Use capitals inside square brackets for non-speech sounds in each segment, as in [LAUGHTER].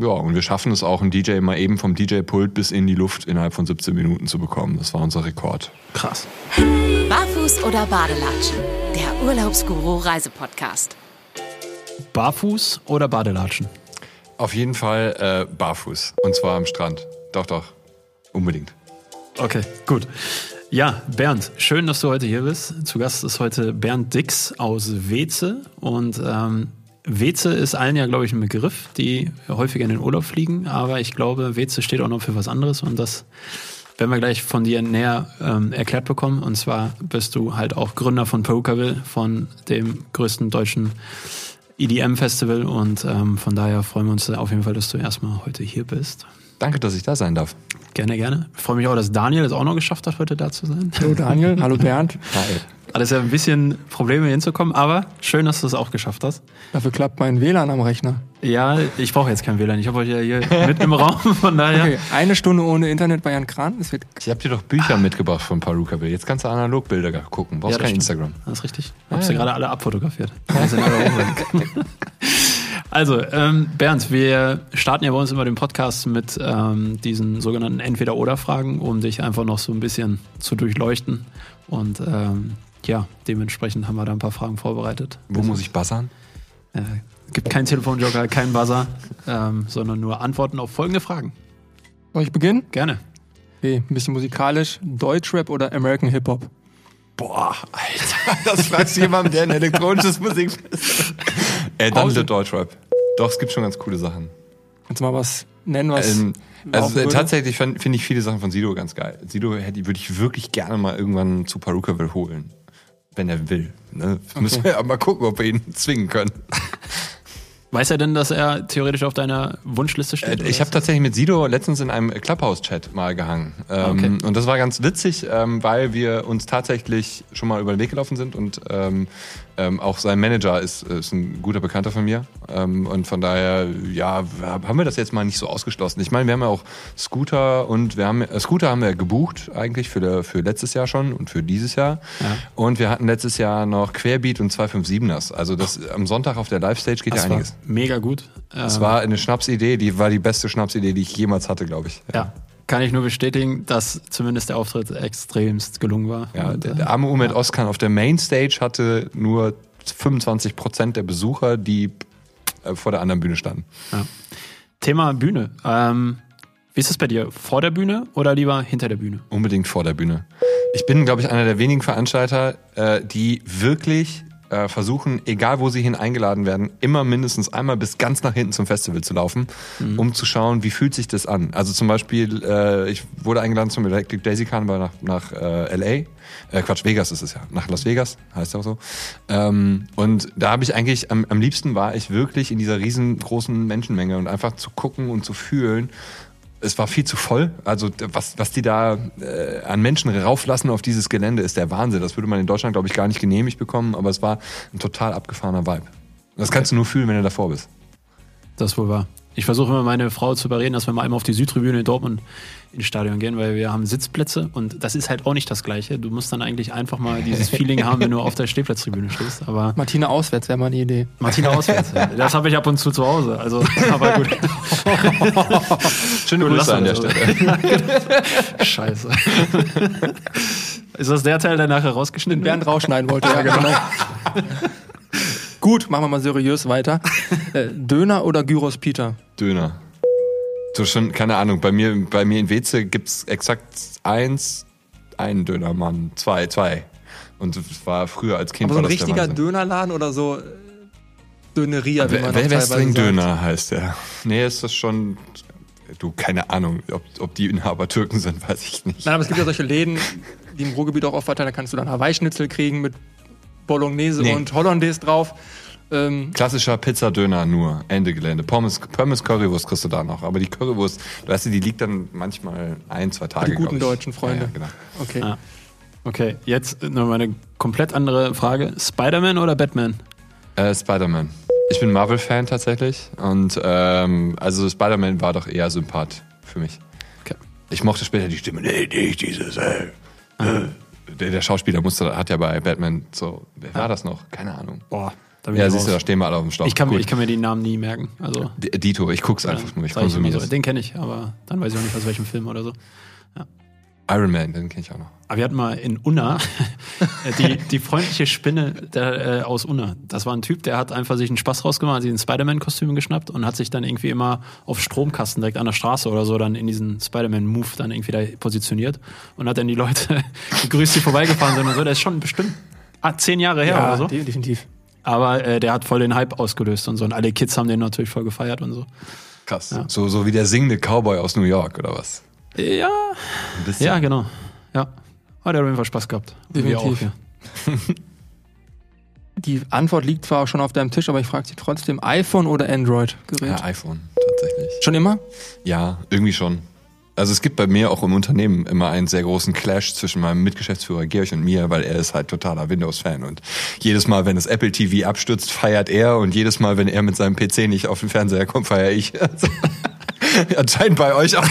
Ja, und wir schaffen es auch, einen DJ mal eben vom DJ-Pult bis in die Luft innerhalb von 17 Minuten zu bekommen. Das war unser Rekord. Krass. Barfuß oder Badelatschen? Der Urlaubsguru Reisepodcast. Barfuß oder Badelatschen? Auf jeden Fall äh, barfuß. Und zwar am Strand. Doch, doch. Unbedingt. Okay, gut. Ja, Bernd, schön, dass du heute hier bist. Zu Gast ist heute Bernd Dix aus Weze. Und ähm, Weze ist allen ja, glaube ich, ein Begriff, die häufiger in den Urlaub fliegen. Aber ich glaube, Weze steht auch noch für was anderes. Und das werden wir gleich von dir näher ähm, erklärt bekommen. Und zwar bist du halt auch Gründer von Perukaville, von dem größten deutschen EDM-Festival. Und ähm, von daher freuen wir uns auf jeden Fall, dass du erstmal heute hier bist. Danke, dass ich da sein darf. Gerne, gerne. Ich freue mich auch, dass Daniel es auch noch geschafft hat, heute da zu sein. Hallo Daniel, [LAUGHS] hallo Bernd. Hi. Alles ja ein bisschen Probleme hinzukommen, aber schön, dass du es auch geschafft hast. Dafür klappt mein WLAN am Rechner. Ja, ich brauche jetzt kein WLAN. Ich habe euch ja hier mitten im Raum, von daher. Okay, eine Stunde ohne Internet bei Jan Kran. Es wird Ich habe dir doch Bücher mitgebracht von Perukaville. Jetzt kannst du Analogbilder gucken. Brauchst Ja, das kein stimmt. Instagram. Das ist richtig. Ich habe sie gerade alle abfotografiert. Die sind alle hochwertig. [LAUGHS] Also, ähm, Bernd, wir starten ja bei uns immer den Podcast mit ähm, diesen sogenannten Entweder-Oder-Fragen, um dich einfach noch so ein bisschen zu durchleuchten. Und ähm, ja, dementsprechend haben wir da ein paar Fragen vorbereitet. Wo muss ich buzzern? Äh, gibt keinen Telefonjoker, keinen Buzzer, ähm, sondern nur Antworten auf folgende Fragen. Soll ich beginnen? Gerne. Okay, ein bisschen musikalisch. Deutschrap oder American Hip-Hop? Boah, Alter, [LAUGHS] das fragst du jemandem, der ein elektronisches Musik ist. äh, [LAUGHS] dann der Deutschrap. Doch, es gibt schon ganz coole Sachen. Kannst du mal was nennen, was Ähm, also äh, würde? tatsächlich find- finde ich viele Sachen von Sido ganz geil. Sido hätte, würde ich wirklich gerne mal irgendwann zu Perukaville holen. Wenn er will. Ne? Müssen wir aber mal gucken, ob wir ihn zwingen können. [LAUGHS] Weiß er denn, dass er theoretisch auf deiner Wunschliste steht? Äh, Ich habe tatsächlich mit Sido letztens in einem Clubhouse-Chat mal gehangen. Ähm, Okay. Und das war ganz witzig, ähm, weil wir uns tatsächlich schon mal über den Weg gelaufen sind und ähm, ähm, auch sein Manager ist, ist ein guter Bekannter von mir. Ähm, und von daher, ja, haben wir das jetzt mal nicht so ausgeschlossen. Ich meine, wir haben ja auch Scooter und wir haben äh, Scooter haben wir gebucht eigentlich für, der, für letztes Jahr schon und für dieses Jahr. Ja. Und wir hatten letztes Jahr noch Querbeat und 257ers. Also das am Sonntag auf der Live-Stage geht das ja war einiges. Mega gut. Das Ähm, war eine Schnapsidee, die war die beste Schnapsidee, die ich jemals hatte, glaube ich. Ja, kann ich nur bestätigen, dass zumindest der Auftritt extremst gelungen war. Ja, Und, der, äh, der arme Umed Oskan auf der Mainstage hatte nur 25 Prozent der Besucher, die äh, vor der anderen Bühne standen. ja. Thema Bühne. Ähm, wie ist es bei dir? Vor der Bühne oder lieber hinter der Bühne? Unbedingt vor der Bühne. Ich bin, glaube ich, einer der wenigen Veranstalter, äh, die wirklich äh, versuchen, egal wo sie hin eingeladen werden, immer mindestens einmal bis ganz nach hinten zum Festival zu laufen, um zu schauen, wie fühlt sich das an. Also zum Beispiel, äh, ich wurde eingeladen zum Electric Daisy Carnival nach, nach äh, LA. Äh, Quatsch, Vegas ist es ja. Nach Las Vegas, heißt ja auch so. Ähm, und da habe ich eigentlich, am, am liebsten war ich wirklich in dieser riesengroßen Menschenmenge und einfach zu gucken und zu fühlen, es war viel zu voll. Also was, was die da äh, an Menschen rauflassen auf dieses Gelände, ist der Wahnsinn. Das würde man in Deutschland, glaube ich, gar nicht genehmigt bekommen, aber es war ein total abgefahrener Vibe. Das kannst du nur fühlen, wenn du davor bist. Das ist wohl wahr. Ich versuche immer meine Frau zu überreden, dass wir mal einmal auf die Südtribüne in Dortmund ins Stadion gehen, weil wir haben Sitzplätze und das ist halt auch nicht das Gleiche. Du musst dann eigentlich einfach mal dieses [LAUGHS] Feeling haben, wenn du auf der Stehplatztribüne stehst. Aber Martina auswärts wäre mal eine Idee. Martina auswärts. [LAUGHS] Das habe ich ab und zu zu Hause. Also, aber gut. [LAUGHS] Schöne Grüße an der Stelle. Scheiße. Ist das der Teil, der nachher rausgeschnitten Bernd wird? rausschneiden wollte, ja genau. Gut, machen wir mal seriös weiter. [LAUGHS] Äh, Döner oder Gyros Peter? Döner. So schon, keine Ahnung, bei mir, bei mir in Weze gibt's exakt eins, einen Dönermann, zwei, zwei. Und es war früher als Kind Aber so ein das richtiger. Dönerladen oder so äh, Döneria, wie man Wer- Westring sagt. Döner heißt der. Nee, ist das schon. Du, keine Ahnung, ob, ob die Inhaber Türken sind, [LAUGHS] weiß ich nicht. Nein, aber es gibt ja solche Läden, die im Ruhrgebiet auch aufteilen. Da kannst du dann Hawaii-Schnitzel kriegen mit Bolognese Nee. und Hollandaise drauf. Ähm, Klassischer Pizzadöner nur, Ende Gelände. Pommes, Pommes Currywurst kriegst du da noch. Aber die Currywurst, du weißt, du, die liegt dann manchmal ein, zwei Tage. Die guten deutschen Freunde. Ja, ja, genau. okay. Ja. Okay, jetzt noch mal eine komplett andere Frage. Spider-Man oder Batman? Äh, Spider-Man. Ich bin Marvel-Fan tatsächlich. Und ähm, also Spider-Man war doch eher Sympath für mich. Okay. Ich mochte später die Stimme, nee, nicht dieses, ey. äh. Der, der Schauspieler musste, hat ja bei Batman so, wer war das noch? Keine Ahnung. Boah, Da bin Ja, ich siehst du, raus. da stehen wir alle auf dem Schlauch. ich, kann, Gut. ich kann mir die Namen nie merken. Also, D- Dito, ich guck's einfach nur, ich konsumiere so. Den kenne ich, aber dann weiß ich auch nicht, aus welchem Film oder so. Iron Man, den kenne ich auch noch. Aber wir hatten mal in Unna [LAUGHS] die, die freundliche Spinne der, äh, aus Unna. Das war ein Typ, der hat einfach sich einen Spaß rausgemacht, hat sich ein Spider-Man-Kostüm geschnappt und hat sich dann irgendwie immer auf Stromkasten direkt an der Straße oder so dann in diesen Spider-Man-Move dann irgendwie da positioniert und hat dann die Leute [LAUGHS] gegrüßt, die vorbeigefahren sind und so. Der ist schon bestimmt ah, zehn Jahre her oder so. de- definitiv. Aber äh, der hat voll den Hype ausgelöst und so. Und alle Kids haben den natürlich voll gefeiert und so. Krass. So, so wie der singende Cowboy aus New York, oder was? Ja, Ein bisschen. ja, genau. Ja. Hat er auf jeden Fall Spaß gehabt. Definitiv. [LAUGHS] Die Antwort liegt zwar auch schon auf deinem Tisch, aber ich frage dich trotzdem, iPhone oder Android-Gerät? Ja, iPhone, tatsächlich. Schon immer? Ja, irgendwie schon. Also es gibt bei mir auch im Unternehmen immer einen sehr großen Clash zwischen meinem Mitgeschäftsführer Georg und mir, weil er ist halt totaler Windows-Fan und jedes Mal, wenn das Apple TV abstürzt, feiert er und jedes Mal, wenn er mit seinem PC nicht auf den Fernseher kommt, feiere ich. [LAUGHS] [LAUGHS] Anscheinend bei euch auch.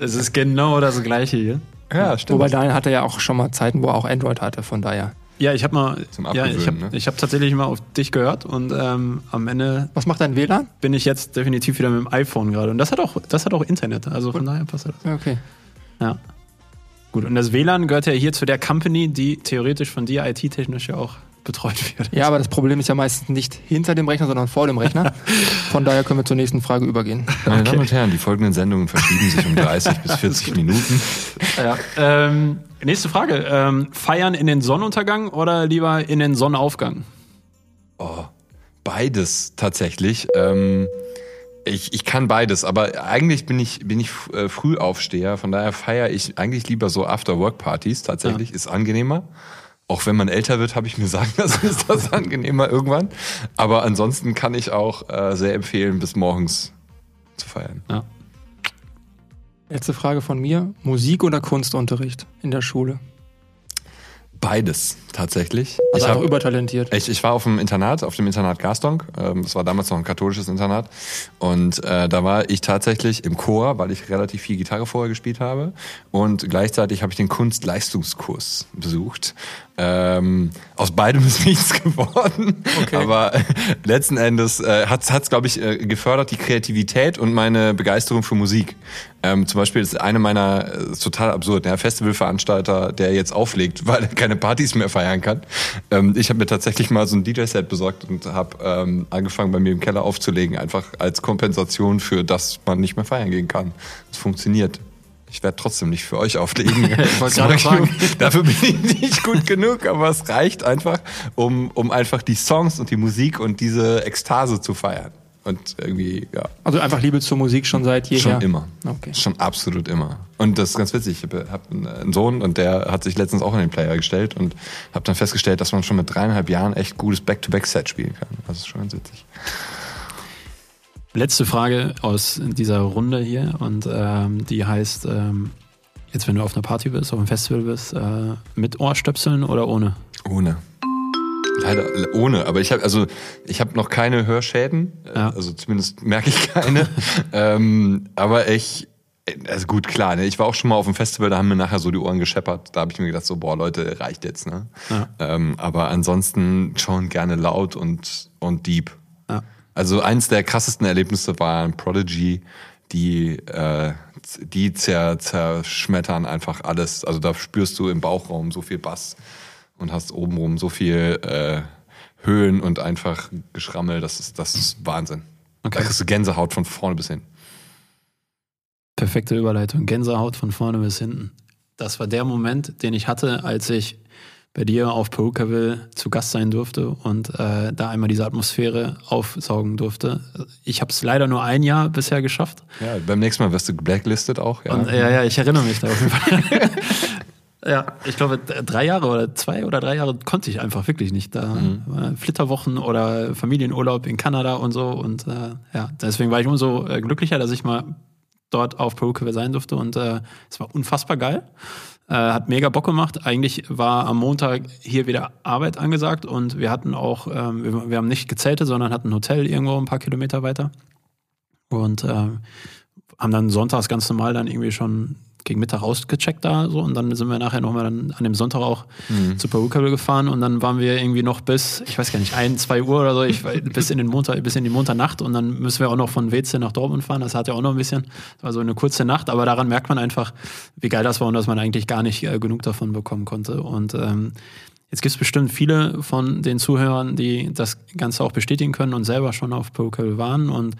Es ist genau das Gleiche hier. Ja, stimmt. Wobei Daniel hatte ja auch schon mal Zeiten, wo er auch Android hatte, von daher. Ja, ich habe mal, Zum ja, ich habe ne? ich hab tatsächlich mal auf dich gehört und ähm, am Ende Was macht dein WLAN? bin ich jetzt definitiv wieder mit dem iPhone gerade. Und das hat auch, das hat auch Internet. Also von daher passt das. Ja, Okay. Ja. Gut, und das WLAN gehört ja hier zu der Company, die theoretisch von dir IT-technisch ja auch betreut wird. Ja, aber das Problem ist ja meistens nicht hinter dem Rechner, sondern vor dem Rechner. [LAUGHS] Von daher können wir zur nächsten Frage übergehen. Meine Damen und Herren, die folgenden Sendungen verschieben sich um [LAUGHS] 30 bis 40 Minuten. Ja. Ähm, nächste Frage. Ähm, feiern in den Sonnenuntergang oder lieber in den Sonnenaufgang? Oh, beides tatsächlich. Ähm, ich, ich kann beides, aber eigentlich bin ich, bin ich äh, Frühaufsteher, von daher feiere ich eigentlich lieber so After-Work-Partys tatsächlich, ist angenehmer. Auch wenn man älter wird, habe ich mir sagen lassen, [LAUGHS] ist das angenehmer irgendwann. Aber ansonsten kann ich auch äh, sehr empfehlen, bis morgens zu feiern. Ja. Letzte Frage von mir. Musik oder Kunstunterricht in der Schule? Beides tatsächlich. Also ich einfach hab- übertalentiert. Ich, ich war auf dem Internat, auf dem Internat Gastonk. Ähm, Das war damals noch ein katholisches Internat. Und äh, da war ich tatsächlich im Chor, weil ich relativ viel Gitarre vorher gespielt habe. Und gleichzeitig habe ich den Kunstleistungskurs besucht. Ähm, aus beidem ist [LAUGHS] nichts geworden. Okay. Aber äh, letzten Endes äh, hat es, glaube ich, äh, gefördert die Kreativität und meine Begeisterung für Musik. Ähm, zum Beispiel ist eine meiner, äh, ist total absurd, der Festivalveranstalter, der jetzt auflegt, [LAUGHS] weil er keine Partys mehr feiern kann. Ähm, ich habe mir tatsächlich mal so ein DJ-Set besorgt und habe ähm, angefangen, bei mir im Keller aufzulegen, einfach als Kompensation für, dass man nicht mehr feiern gehen kann. Es funktioniert. Ich werde trotzdem nicht für euch auflegen. [LAUGHS] wollte gerade fragen. [LAUGHS] Dafür bin ich nicht gut genug, aber es reicht einfach, um, um einfach die Songs und die Musik und diese Ekstase zu feiern. Und irgendwie, ja. Also einfach Liebe zur Musik schon seit jeher. Schon immer. Okay. Schon absolut immer. Und das ist ganz witzig. Ich habe hab einen Sohn und der hat sich letztens auch in den Player gestellt und habe dann festgestellt, dass man schon mit dreieinhalb Jahren echt gutes Back-to-Back-Set spielen kann. Das ist schon ganz witzig. Letzte Frage aus dieser Runde hier und ähm, die heißt, ähm, jetzt wenn du auf einer Party bist, auf einem Festival bist, äh, mit Ohrstöpseln oder ohne? Ohne. Leider ohne, aber ich habe also ich habe noch keine Hörschäden, äh, Ja. also zumindest merke ich keine. [LAUGHS] ähm, aber ich also gut klar, ne? ich war auch schon mal auf dem Festival, da haben mir nachher so die Ohren gescheppert. Da habe ich mir gedacht so boah Leute reicht jetzt, ne? Ja. Ähm, aber ansonsten schon gerne laut und und deep. Ja. Also eins der krassesten Erlebnisse war ein Prodigy, die äh, die zer, zerschmettern einfach alles. Also da spürst du im Bauchraum so viel Bass und hast obenrum so viel äh, Höhen und einfach Geschrammel. Das ist das ist Wahnsinn. Okay. Da kriegst du Gänsehaut von vorne bis hin. Perfekte Überleitung. Gänsehaut von vorne bis hinten. Das war der Moment, den ich hatte, als ich bei dir auf Perukaville zu Gast sein durfte und äh, da einmal diese Atmosphäre aufsaugen durfte. Ich habe es leider nur ein Jahr bisher geschafft. Ja, beim nächsten Mal wirst du blacklisted auch. Ja. Und, ja, ja, ich erinnere mich da auf jeden Fall. [LAUGHS] ja, ich glaube, drei Jahre oder zwei oder drei Jahre konnte ich einfach wirklich nicht. Da war Flitterwochen oder Familienurlaub in Kanada und so. Und äh, ja, deswegen war ich umso äh, glücklicher, dass ich mal dort auf Perukaville sein durfte. Und äh, es war unfassbar geil. Äh, hat mega Bock gemacht. Eigentlich war am Montag hier wieder Arbeit angesagt und wir hatten auch, ähm, wir, wir haben nicht gezeltet, sondern hatten ein Hotel irgendwo ein paar Kilometer weiter. Und ähm, haben dann sonntags ganz normal dann irgendwie schon gegen Mittag ausgecheckt da so und dann sind wir nachher nochmal dann an dem Sonntag auch Mhm. zu Perukable gefahren und dann waren wir irgendwie noch bis, ich weiß gar nicht, ein, zwei Uhr oder so, ich, [LAUGHS] bis in den Montag, bis in die Montagnacht und dann müssen wir auch noch von Weze nach Dortmund fahren. Das hat ja auch noch ein bisschen, das war so eine kurze Nacht, aber daran merkt man einfach, wie geil das war und dass man eigentlich gar nicht äh, genug davon bekommen konnte. Und ähm, Jetzt gibt es bestimmt viele von den Zuhörern, die das Ganze auch bestätigen können und selber schon auf Perukable waren. Und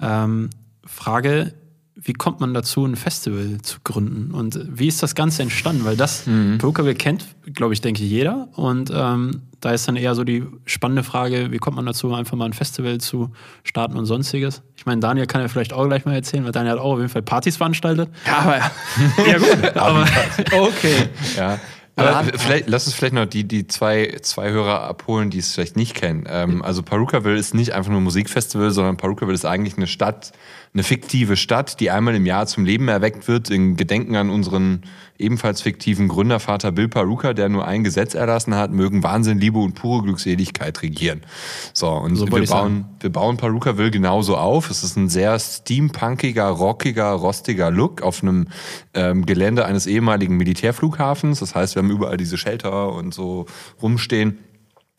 ähm, Frage, wie kommt man dazu, ein Festival zu gründen? Und wie ist das Ganze entstanden? Weil das Mhm. Perukable kennt, glaube ich, denke ich, jeder. Und ähm, da ist dann eher so die spannende Frage, wie kommt man dazu, einfach mal ein Festival zu starten und sonstiges? Ich meine, Daniel kann ja vielleicht auch gleich mal erzählen, weil Daniel hat auch auf jeden Fall Partys veranstaltet. Ja, aber Ja, [LAUGHS] gut. Aber okay. [LAUGHS] Ja. Aber vielleicht, lass uns vielleicht noch die, die zwei, zwei Hörer abholen, die es vielleicht nicht kennen. Ähm, also Perukaville ist nicht einfach nur ein Musikfestival, sondern Perukaville ist eigentlich eine Stadt, eine fiktive Stadt, die einmal im Jahr zum Leben erweckt wird, in Gedenken an unseren ebenfalls fiktiven Gründervater Bill Paruka, der nur ein Gesetz erlassen hat, mögen Wahnsinn, Liebe und pure Glückseligkeit regieren. So, und So wir bauen, wir bauen Perukaville genauso auf. Es ist ein sehr steampunkiger, rockiger, rostiger Look auf einem ähm, Gelände eines ehemaligen Militärflughafens. Das heißt, wir haben überall diese Shelter und so rumstehen.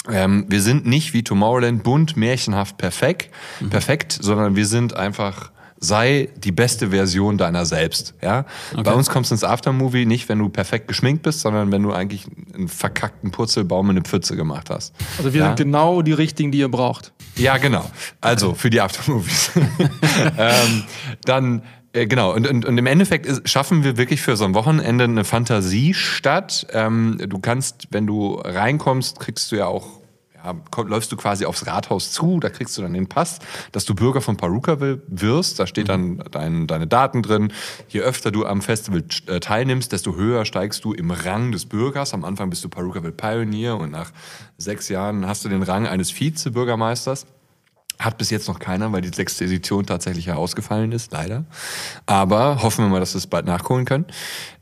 Ähm, wir sind nicht wie Tomorrowland bunt, märchenhaft perfekt, perfekt, sondern wir sind einfach sei die beste Version deiner selbst. Ja? Bei uns kommst du ins Aftermovie nicht, wenn du perfekt geschminkt bist, sondern wenn du eigentlich einen verkackten Purzelbaum in eine Pfütze gemacht hast. Also wir Ja? sind genau die richtigen, die ihr braucht. Ja, genau. Also für die Aftermovies. [LAUGHS] ähm, dann, äh, genau, und, und, und im Endeffekt ist, schaffen wir wirklich für so ein Wochenende eine Fantasiestadt. Ähm, du kannst, wenn du reinkommst, kriegst du ja auch. Ja, komm, läufst du quasi aufs Rathaus zu, da kriegst du dann den Pass, dass du Bürger von Perukaville wirst. Da steht dann dein, deine Daten drin. Je öfter du am Festival äh, teilnimmst, desto höher steigst du im Rang des Bürgers. Am Anfang bist du Perukaville Pioneer und nach sechs Jahren hast du den Rang eines Vizebürgermeisters. Hat bis jetzt noch keiner, weil die sechste Edition tatsächlich herausgefallen ist, leider. Aber hoffen wir mal, dass wir es bald nachholen können.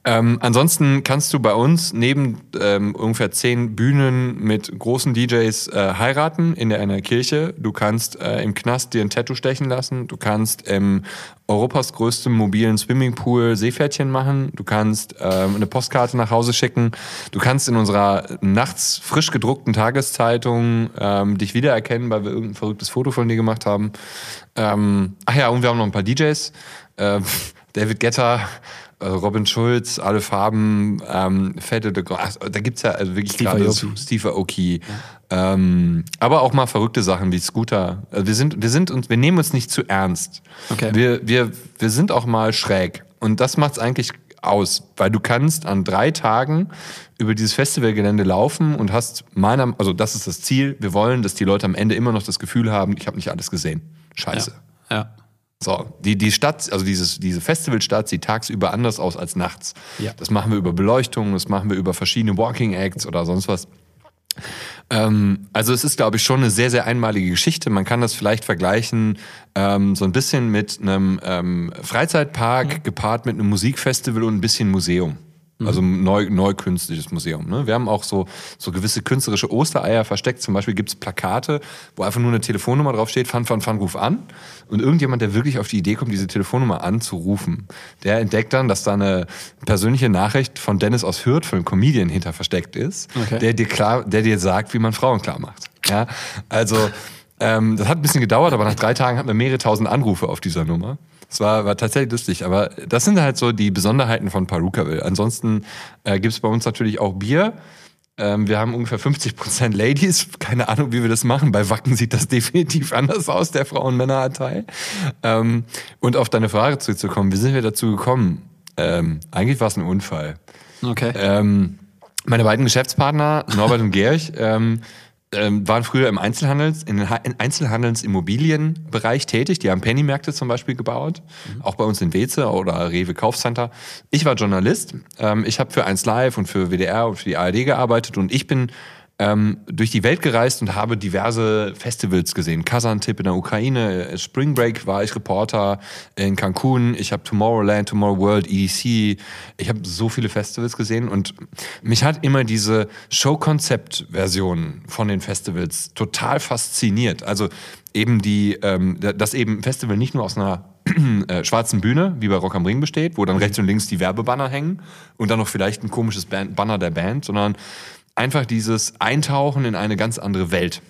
Ähm, ansonsten kannst du bei uns neben ähm, ungefähr zehn Bühnen mit großen DJs äh, heiraten in der, einer Kirche. Du kannst äh, im Knast dir ein Tattoo stechen lassen. Du kannst im Europas größtem mobilen Swimmingpool Seepferdchen machen. Du kannst ähm, eine Postkarte nach Hause schicken. Du kannst in unserer nachts frisch gedruckten Tageszeitung ähm, dich wiedererkennen, weil wir irgendein verrücktes Foto von dir gemacht haben. Ähm, ach ja, und wir haben noch ein paar DJs. Ähm, [LAUGHS] David Getter, Robin Schulz, alle Farben, ähm, Fette de Gra- ach, Da gibt's ja also wirklich gerade. Steve Aoki. Ähm, aber auch mal verrückte Sachen wie Scooter. Also wir sind, wir sind uns, wir nehmen uns nicht zu ernst. Okay. Wir, wir, wir sind auch mal schräg. Und das macht's eigentlich aus, weil du kannst an drei Tagen über dieses Festivalgelände laufen und hast meiner, also das ist das Ziel. Wir wollen, dass die Leute am Ende immer noch das Gefühl haben, ich habe nicht alles gesehen. Scheiße. ja. So, die, die Stadt, also dieses, diese Festivalstadt sieht tagsüber anders aus als nachts. Ja. Das machen wir über Beleuchtung, das machen wir über verschiedene Walking Acts oder sonst was. Ähm, also es ist, glaube ich, schon eine sehr, sehr einmalige Geschichte. Man kann das vielleicht vergleichen ähm, so ein bisschen mit einem ähm, Freizeitpark gepaart mit einem Musikfestival und ein bisschen Museum. Also ein neu, neu künstliches Museum. Ne? Wir haben auch so, so gewisse künstlerische Ostereier versteckt. Zum Beispiel gibt's Plakate, wo einfach nur eine Telefonnummer draufsteht, Fan, Fan, Fan, ruf an. Und irgendjemand, der wirklich auf die Idee kommt, diese Telefonnummer anzurufen, der entdeckt dann, dass da eine persönliche Nachricht von Dennis aus Hürth, von einem Comedian, hinter versteckt ist, Okay. der dir klar, der dir sagt, wie man Frauen klar macht. Ja, also ähm, das hat ein bisschen gedauert, aber nach drei Tagen hatten wir mehrere tausend Anrufe auf dieser Nummer. Es war, war tatsächlich lustig, aber das sind halt so die Besonderheiten von Perukaville. Ansonsten äh, gibt's bei uns natürlich auch Bier. Ähm, wir haben ungefähr 50% Ladies. [LAUGHS] Keine Ahnung, wie wir das machen. Bei Wacken sieht das [LAUGHS] definitiv anders aus, der Frauen-Männer-Anteil. Ähm, und auf deine Frage zurückzukommen, wie sind wir dazu gekommen? Ähm, eigentlich war es ein Unfall. Okay. Ähm, meine beiden Geschäftspartner, Norbert und Gerch, ähm, waren früher im Einzelhandels, in den Ha- in Einzelhandelsimmobilienbereich tätig. Die haben Pennymärkte zum Beispiel gebaut, auch bei uns in Weze oder Rewe Kaufcenter. Ich war Journalist. Ähm, ich habe für 1 Live und für WDR und für die ARD gearbeitet und ich bin ähm, durch die Welt gereist und habe diverse Festivals gesehen. Kazantip in der Ukraine, äh, Spring Break war ich Reporter in Cancun, ich habe Tomorrowland, Tomorrow World, EDC. Ich habe so viele Festivals gesehen und mich hat immer diese Show-Konzept-Version von den Festivals total fasziniert. Also eben die, ähm, dass eben Festival nicht nur aus einer [CLEARS THROAT] äh, schwarzen Bühne, wie bei Rock am Ring besteht, wo dann rechts und links die Werbebanner hängen und dann noch vielleicht ein komisches Band Banner der Band, sondern einfach dieses Eintauchen in eine ganz andere Welt.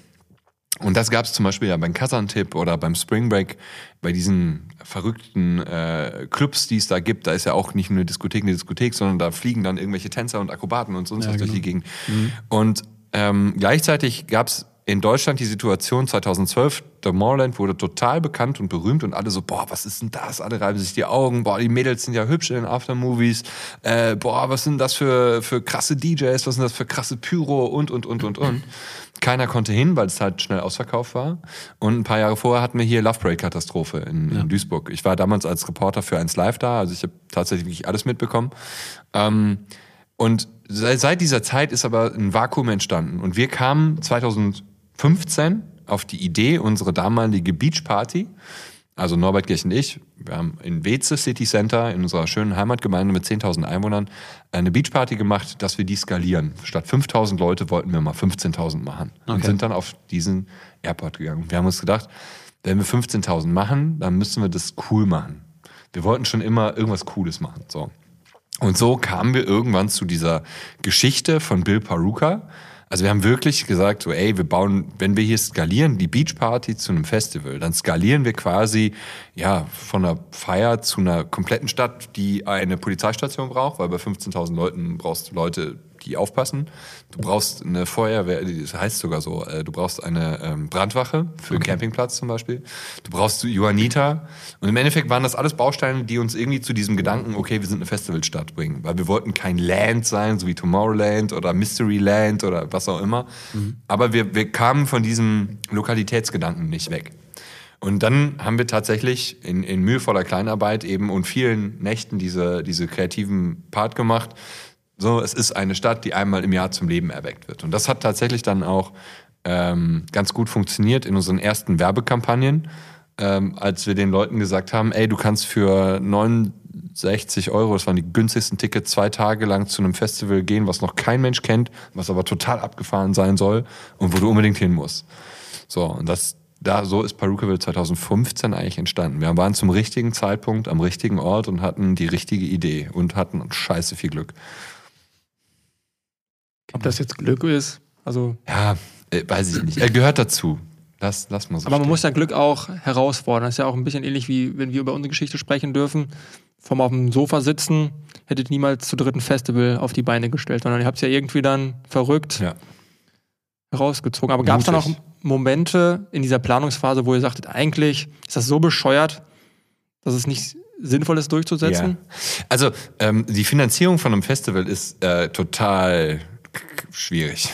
Und das gab es zum Beispiel ja beim Kazan-Tipp oder beim Spring Break, bei diesen verrückten äh, Clubs, die es da gibt. Da ist ja auch nicht nur eine Diskothek eine Diskothek, sondern da fliegen dann irgendwelche Tänzer und Akrobaten und sonst Ja, was durch genau. die Gegend. Und ähm, gleichzeitig gab es in Deutschland die Situation 2012, Tomorrowland wurde total bekannt und berühmt und alle so, boah, was ist denn das? Alle reiben sich die Augen, boah, die Mädels sind ja hübsch in den Aftermovies, äh, boah, was sind das für, für krasse DJs, was sind das für krasse Pyro und, und, und, und, und. Keiner konnte hin, weil es halt schnell ausverkauft war. Und ein paar Jahre vorher hatten wir hier Love Break Katastrophe in, in Duisburg. Ich war damals als Reporter für eins Live da, also ich habe tatsächlich wirklich alles mitbekommen. Ähm, und seit, dieser Zeit ist aber ein Vakuum entstanden. Und wir kamen 2015 auf die Idee, unsere damalige Beachparty, also Norbert Kirch und ich, wir haben in Weze City Center, in unserer schönen Heimatgemeinde mit 10.000 Einwohnern, eine Beachparty gemacht, dass wir die skalieren. Statt 5.000 Leute wollten wir mal 15.000 machen. Und Okay. sind dann auf diesen Airport gegangen. Wir haben uns gedacht, wenn wir 15.000 machen, dann müssen wir das cool machen. Wir wollten schon immer irgendwas Cooles machen. So. Und so kamen wir irgendwann zu dieser Geschichte von Bill Paruka. Also wir haben wirklich gesagt, so, ey, wir bauen, wenn wir hier skalieren, die Beachparty zu einem Festival, dann skalieren wir quasi, ja, von einer Feier zu einer kompletten Stadt, die eine Polizeistation braucht, weil bei 15.000 Leuten brauchst du Leute, die aufpassen. Du brauchst eine Feuerwehr, das heißt sogar so, äh, du brauchst eine ähm, Brandwache für einen Campingplatz zum Beispiel. Du brauchst Johanniter. Und im Endeffekt waren das alles Bausteine, die uns irgendwie zu diesem Gedanken, okay, wir sind eine Festivalstadt bringen. Weil wir wollten kein Land sein, so wie Tomorrowland oder Mysteryland oder was auch immer. Aber wir, wir kamen von diesem Lokalitätsgedanken nicht weg. Und dann haben wir tatsächlich in, in mühevoller Kleinarbeit eben und vielen Nächten diese, diese kreativen Part gemacht. So, es ist eine Stadt, die einmal im Jahr zum Leben erweckt wird. Und das hat tatsächlich dann auch ähm, ganz gut funktioniert in unseren ersten Werbekampagnen, ähm, als wir den Leuten gesagt haben, ey, du kannst für 69 Euro, das waren die günstigsten Tickets, zwei Tage lang zu einem Festival gehen, was noch kein Mensch kennt, was aber total abgefahren sein soll und wo du unbedingt hin musst. So, und das, da, so ist Perukaville 2015 eigentlich entstanden. Wir waren zum richtigen Zeitpunkt am richtigen Ort und hatten die richtige Idee und hatten scheiße viel Glück. Ob das jetzt Glück ist, also. Ja, äh, weiß ich nicht. Er gehört dazu. Lass, lass mal so Aber man stehen. muss ja Glück auch herausfordern. Das ist ja auch ein bisschen ähnlich wie, wenn wir über unsere Geschichte sprechen dürfen. Vom auf dem Sofa sitzen, hättet niemals zu dritten Festival auf die Beine gestellt, sondern ihr habt es ja irgendwie dann verrückt Ja. herausgezogen. Aber gab es dann auch. Momente in dieser Planungsphase, wo ihr sagtet, eigentlich ist das so bescheuert, dass es nicht sinnvoll ist durchzusetzen? Ja. Also ähm, die Finanzierung von einem Festival ist äh, total schwierig.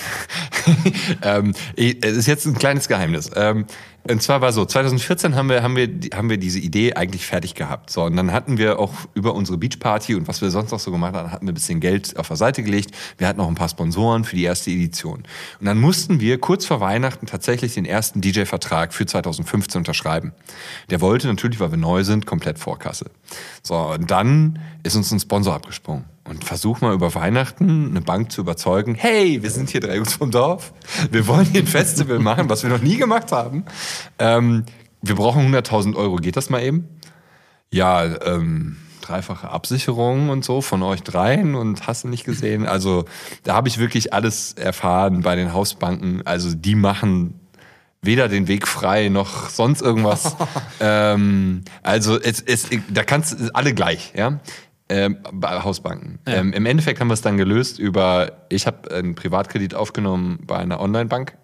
[LAUGHS] ähm, es ist jetzt ein kleines Geheimnis. Ähm, und zwar war so, 2014 haben wir, haben, wir, haben wir diese Idee eigentlich fertig gehabt. So, und dann hatten wir auch über unsere Beachparty und was wir sonst noch so gemacht haben, hatten wir ein bisschen Geld auf der Seite gelegt. Wir hatten noch ein paar Sponsoren für die erste Edition. Und dann mussten wir kurz vor Weihnachten tatsächlich den ersten DJ-Vertrag für 2015 unterschreiben. Der wollte natürlich, weil wir neu sind, komplett Vorkasse. So, und dann ist uns ein Sponsor abgesprungen. Und versuch mal über Weihnachten eine Bank zu überzeugen, hey, wir sind hier drei Jungs vom Dorf, wir wollen hier ein Festival machen, was wir noch nie gemacht haben. Ähm, wir brauchen 100.000 Euro, geht das mal eben? Ja, ähm, dreifache Absicherung und so von euch dreien und hast du nicht gesehen. Also da habe ich wirklich alles erfahren bei den Hausbanken. Also die machen weder den Weg frei noch sonst irgendwas. [LAUGHS] ähm, also es, es, da kannst du alle gleich, ja. Ähm, bei Hausbanken. Ähm, Im Endeffekt haben wir es dann gelöst über, ich habe einen Privatkredit aufgenommen bei einer Online-Bank,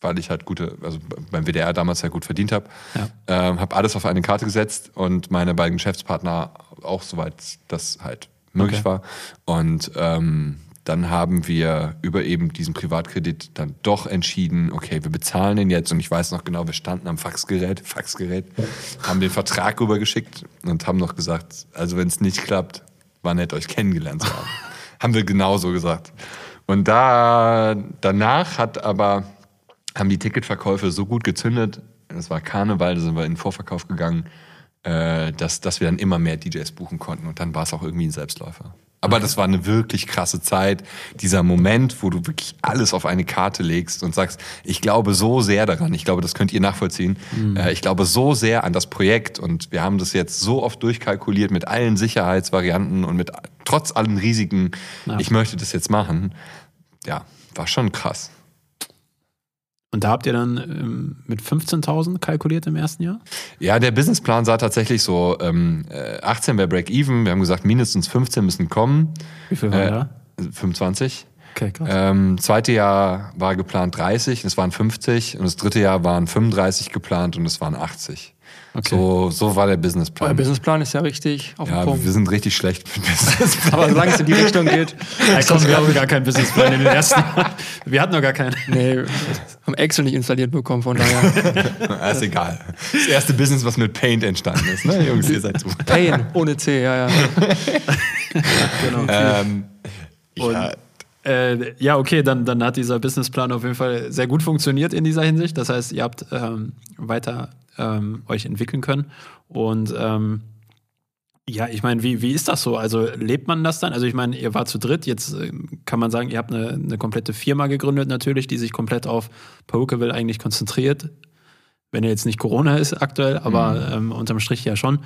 weil ich halt gute, also beim WDR damals ja gut verdient habe. Ja. Ähm, habe alles auf eine Karte gesetzt und meine beiden Geschäftspartner auch soweit das halt möglich Okay. war. Und ähm, dann haben wir über eben diesen Privatkredit dann doch entschieden, okay, wir bezahlen den jetzt und ich weiß noch genau, wir standen am Faxgerät, Faxgerät, haben den Vertrag rübergeschickt und haben noch gesagt, also wenn es nicht klappt, war nett, euch kennengelernt zu haben. [LAUGHS] haben wir genauso gesagt. Und da danach hat aber haben die Ticketverkäufe so gut gezündet, es war Karneval, da sind wir in den Vorverkauf gegangen, äh, dass, dass wir dann immer mehr DJs buchen konnten und dann war es auch irgendwie ein Selbstläufer. Aber das war eine wirklich krasse Zeit. Dieser Moment, wo du wirklich alles auf eine Karte legst und sagst, ich glaube so sehr daran, ich glaube, das könnt ihr nachvollziehen. Mhm. Äh, ich glaube so sehr an das Projekt und wir haben das jetzt so oft durchkalkuliert mit allen Sicherheitsvarianten und mit trotz allen Risiken. Ja. Ich möchte das jetzt machen. Ja, war schon krass. Und da habt ihr dann ähm, mit 15.000 kalkuliert im ersten Jahr? Ja, der Businessplan sah tatsächlich so, ähm, 18 äh, wäre Break-Even. Wir haben gesagt, mindestens 15 müssen kommen. Wie viel war äh, da? 25. Okay, krass. Ähm, zweite Jahr war geplant 30, es waren 50 und das dritte Jahr waren 35 geplant und es waren 80. Okay. So, so war der Businessplan. Der Businessplan ist ja richtig auf ja, Punkt. wir sind richtig schlecht mit Businessplan. Aber solange es in die Richtung geht. Ja, komm, wir haben gar keinen Businessplan in den ersten Jahren. Wir hatten noch gar keinen. Nee, haben Excel nicht installiert bekommen, von daher. [LAUGHS] ist egal. Das erste Business, was mit Paint entstanden ist, ne, Jungs, ihr seid so. Paint, ohne C, ja, ja. [LAUGHS] genau. Ähm, ja. Äh, ja, okay, dann, dann hat dieser Businessplan auf jeden Fall sehr gut funktioniert in dieser Hinsicht. Das heißt, ihr habt ähm, weiter ähm, euch entwickeln können. Und ähm, ja, ich meine, wie, wie ist das so? Also lebt man das dann? Also ich meine, ihr wart zu dritt, jetzt äh, kann man sagen, ihr habt eine, eine komplette Firma gegründet natürlich, die sich komplett auf Pokeville eigentlich konzentriert. Wenn er jetzt nicht Corona ist aktuell, aber mhm. ähm, unterm Strich ja schon.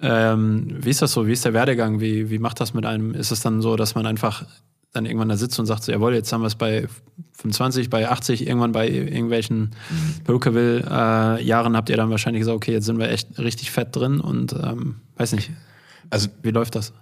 Ähm, wie ist das so? Wie ist der Werdegang? Wie, wie macht das mit einem? Ist es dann so, dass man einfach dann irgendwann da sitzt und sagt so, jawohl, jetzt haben wir es bei 25, bei 80, irgendwann bei irgendwelchen mhm. Brokerville-Jahren äh, habt ihr dann wahrscheinlich gesagt, okay, jetzt sind wir echt richtig fett drin und ähm, weiß nicht. Also, wie läuft das?